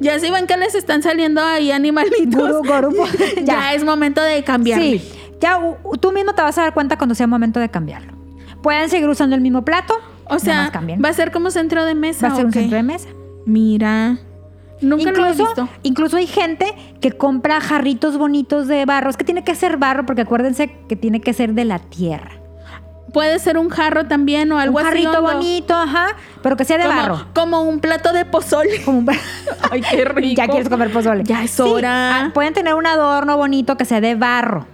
Ya si ven que les están saliendo ahí animalitos. Guru, guru, [laughs] ya. ya. es momento de cambiar. Sí, ya tú mismo te vas a dar cuenta cuando sea momento de cambiarlo. Pueden seguir usando el mismo plato, O sea, va a ser como centro de mesa. Va a ser ¿o un qué? centro de mesa. Mira. Nunca lo he Incluso, visto. incluso hay gente que compra jarritos bonitos de barro. Es que tiene que ser barro porque acuérdense que tiene que ser de la tierra. Puede ser un jarro también o algo un así. jarrito hondo. bonito, ajá, pero que sea de como, barro. Como un plato de pozole. [laughs] Como un- Ay, qué rico. [laughs] ya quieres comer pozole. Ya es hora. ah, pueden tener un adorno bonito que sea de barro.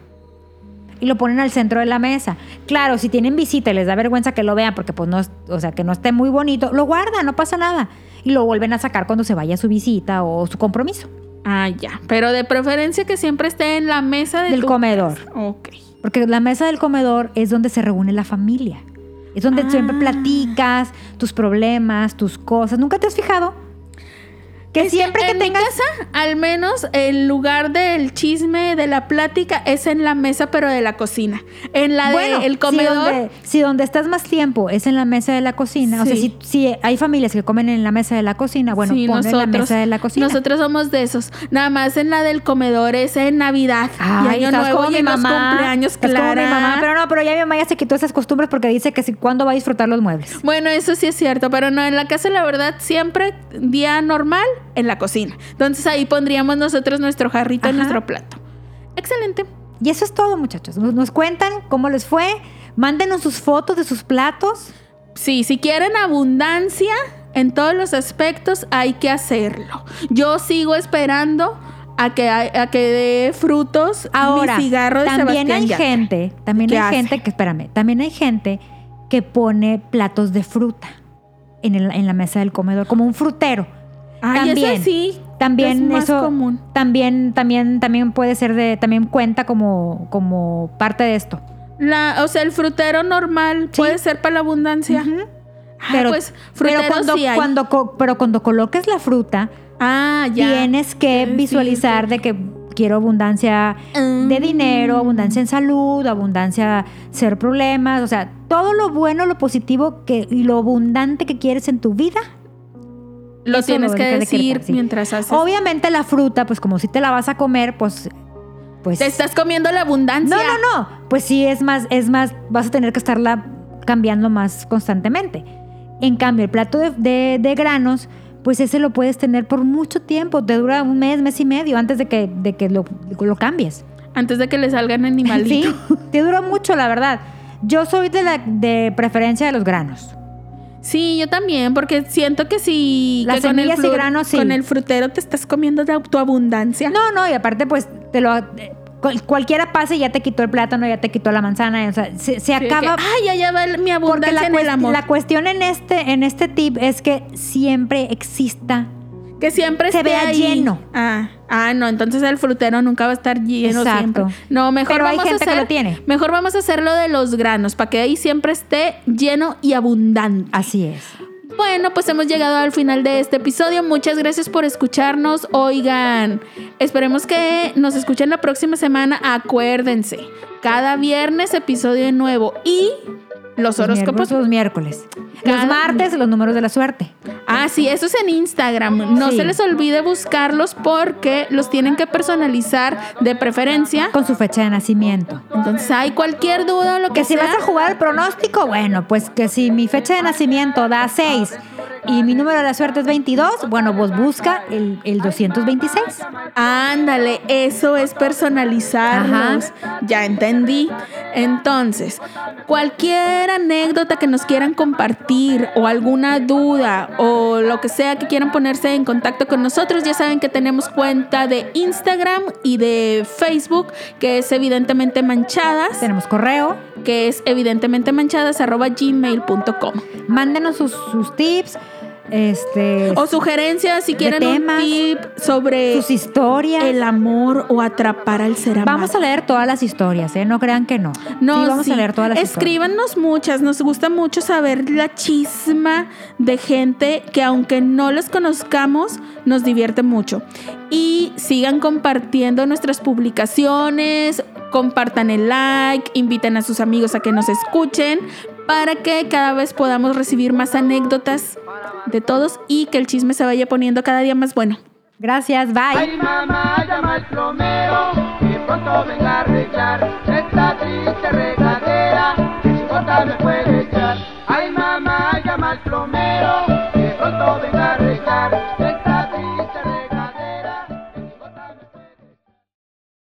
Y lo ponen al centro de la mesa. Claro, si tienen visita y les da vergüenza que lo vean porque pues no, es- o sea, que no esté muy bonito, lo guardan, no pasa nada. Y lo vuelven a sacar cuando se vaya su visita o su compromiso Ah, ya. Pero de preferencia que siempre esté en la mesa de del tu comedor. casa. Ok. Porque la mesa del comedor es donde se reúne la familia. Es donde Ah. siempre platicas tus problemas, tus cosas. ¿Nunca te has fijado? Que siempre que, en mi tengas... casa, al menos el lugar del chisme, de la plática, es en la mesa, pero de la cocina. En la Bueno, del comedor. donde, si donde estás más tiempo es en la mesa de la cocina, o sea, Sí. si, si hay familias que comen en la mesa de la cocina, bueno, sí, pon en la mesa de la cocina. Nosotros somos de esos. Nada más en la del comedor es en Navidad. Ay, y Año Nuevo como y mi en los mamá. cumpleaños, Estás como mi Clara. mamá, pero no, pero ya mi mamá ya se quitó esas costumbres porque dice que si, cuándo va a disfrutar los muebles. Bueno, eso sí es cierto, pero no, en la casa la verdad siempre día normal en la cocina. Entonces ahí pondríamos nosotros nuestro jarrito en nuestro plato. Excelente. Y eso es todo, muchachos. Nos, nos cuentan cómo les fue. Mándenos sus fotos de sus platos. Sí, si quieren abundancia en todos los aspectos, hay que hacerlo. Yo sigo esperando a que, a que dé frutos Ahora, mi cigarro de también Sebastián hay Yatra. gente, también ¿Qué hay hace? gente que, espérame, también hay gente que pone platos de fruta en, el- en la mesa del comedor, como un frutero. También, eso sí. También es más eso común. también también también puede ser de también cuenta como como parte de esto. La, o sea, el frutero normal Sí. puede ser para la abundancia. Ah, Pero, pues pero cuando sí cuando co- pero cuando coloques la fruta ah, ya. tienes que Sí, visualizar de que quiero abundancia de Mm. dinero, abundancia en salud, abundancia ser problemas, o sea, todo lo bueno, lo positivo que y lo abundante que quieres en tu vida. Lo Eso tienes lo que decir mientras haces. Obviamente la fruta, pues como si te la vas a comer, pues pues Te estás comiendo la abundancia. No, no, no. Pues sí es más es más vas a tener que estarla cambiando más constantemente. En cambio, el plato de, de- de granos pues ese lo puedes tener por mucho tiempo. Te dura un mes, mes y medio antes de que, de que lo, lo cambies. Antes de que le salgan animalitos. Sí, te dura mucho, la verdad. Yo soy de, la, de preferencia de los granos. Sí, yo también, porque siento que si Las que con, el semillas y granos, sí. con el frutero te estás comiendo de tu abundancia. No, no, y aparte, pues, te lo. eh, cual- cualquiera pase y ya te quitó el plátano, ya te quitó la manzana. O sea, se, se Sí, de acaba. que, Ay, ya, ya va mi abundancia la, en el amor. la cuestión en este, en este tip es que siempre exista. Que siempre se esté vea ahí. lleno. Ah, ah, no, entonces el frutero nunca va a estar lleno Exacto. siempre. No, mejor Pero hay vamos gente a que hacer, lo tiene. Mejor vamos a hacerlo de los granos, para que ahí siempre esté lleno y abundante. Así es. Bueno, pues hemos llegado al final de este episodio. Muchas gracias por escucharnos. Oigan, esperemos que nos escuchen la próxima semana. Acuérdense, cada viernes episodio nuevo y los horóscopos. los miércoles. Cada- Los martes, los números de la suerte. Ah, sí, eso es en Instagram. No Sí. se les olvide buscarlos porque los tienen que personalizar de preferencia. Con su fecha de nacimiento. Entonces, hay cualquier duda o lo que, Que si vas a jugar el pronóstico, bueno, pues que si mi fecha de nacimiento da 6 y mi número de la suerte es 22, bueno, vos busca el, el 226. Ándale, eso es personalizarlos. Ya entendí. Entonces, cualquier anécdota que nos quieran compartir o alguna duda o lo que sea que quieran ponerse en contacto con nosotros, ya saben que tenemos cuenta de Instagram y de Facebook, que es evidentemente manchadas, Tenemos correo. que es evidentemente manchadas arroba gmail.com. Mándenos sus, sus tips, este, O sugerencias si quieren un tip sobre sus historias. el amor o atrapar al ser amado. Vamos a leer todas las historias, ¿eh? No crean que no. No, sí, vamos sí. a leer todas las Escríbanos muchas. Nos gusta mucho saber la chisma de gente que aunque no los conozcamos, nos divierte mucho. Y sigan compartiendo nuestras publicaciones, compartan el like, inviten a sus amigos a que nos escuchen para que cada vez podamos recibir más anécdotas de todos y que el chisme se vaya poniendo cada día más bueno. Gracias, bye. Ay mamá, llama al plomero, que pronto venga a arreglar esta triste regadera, que gota me puede echar. Ay mamá, llama al plomero, que pronto venga a arreglar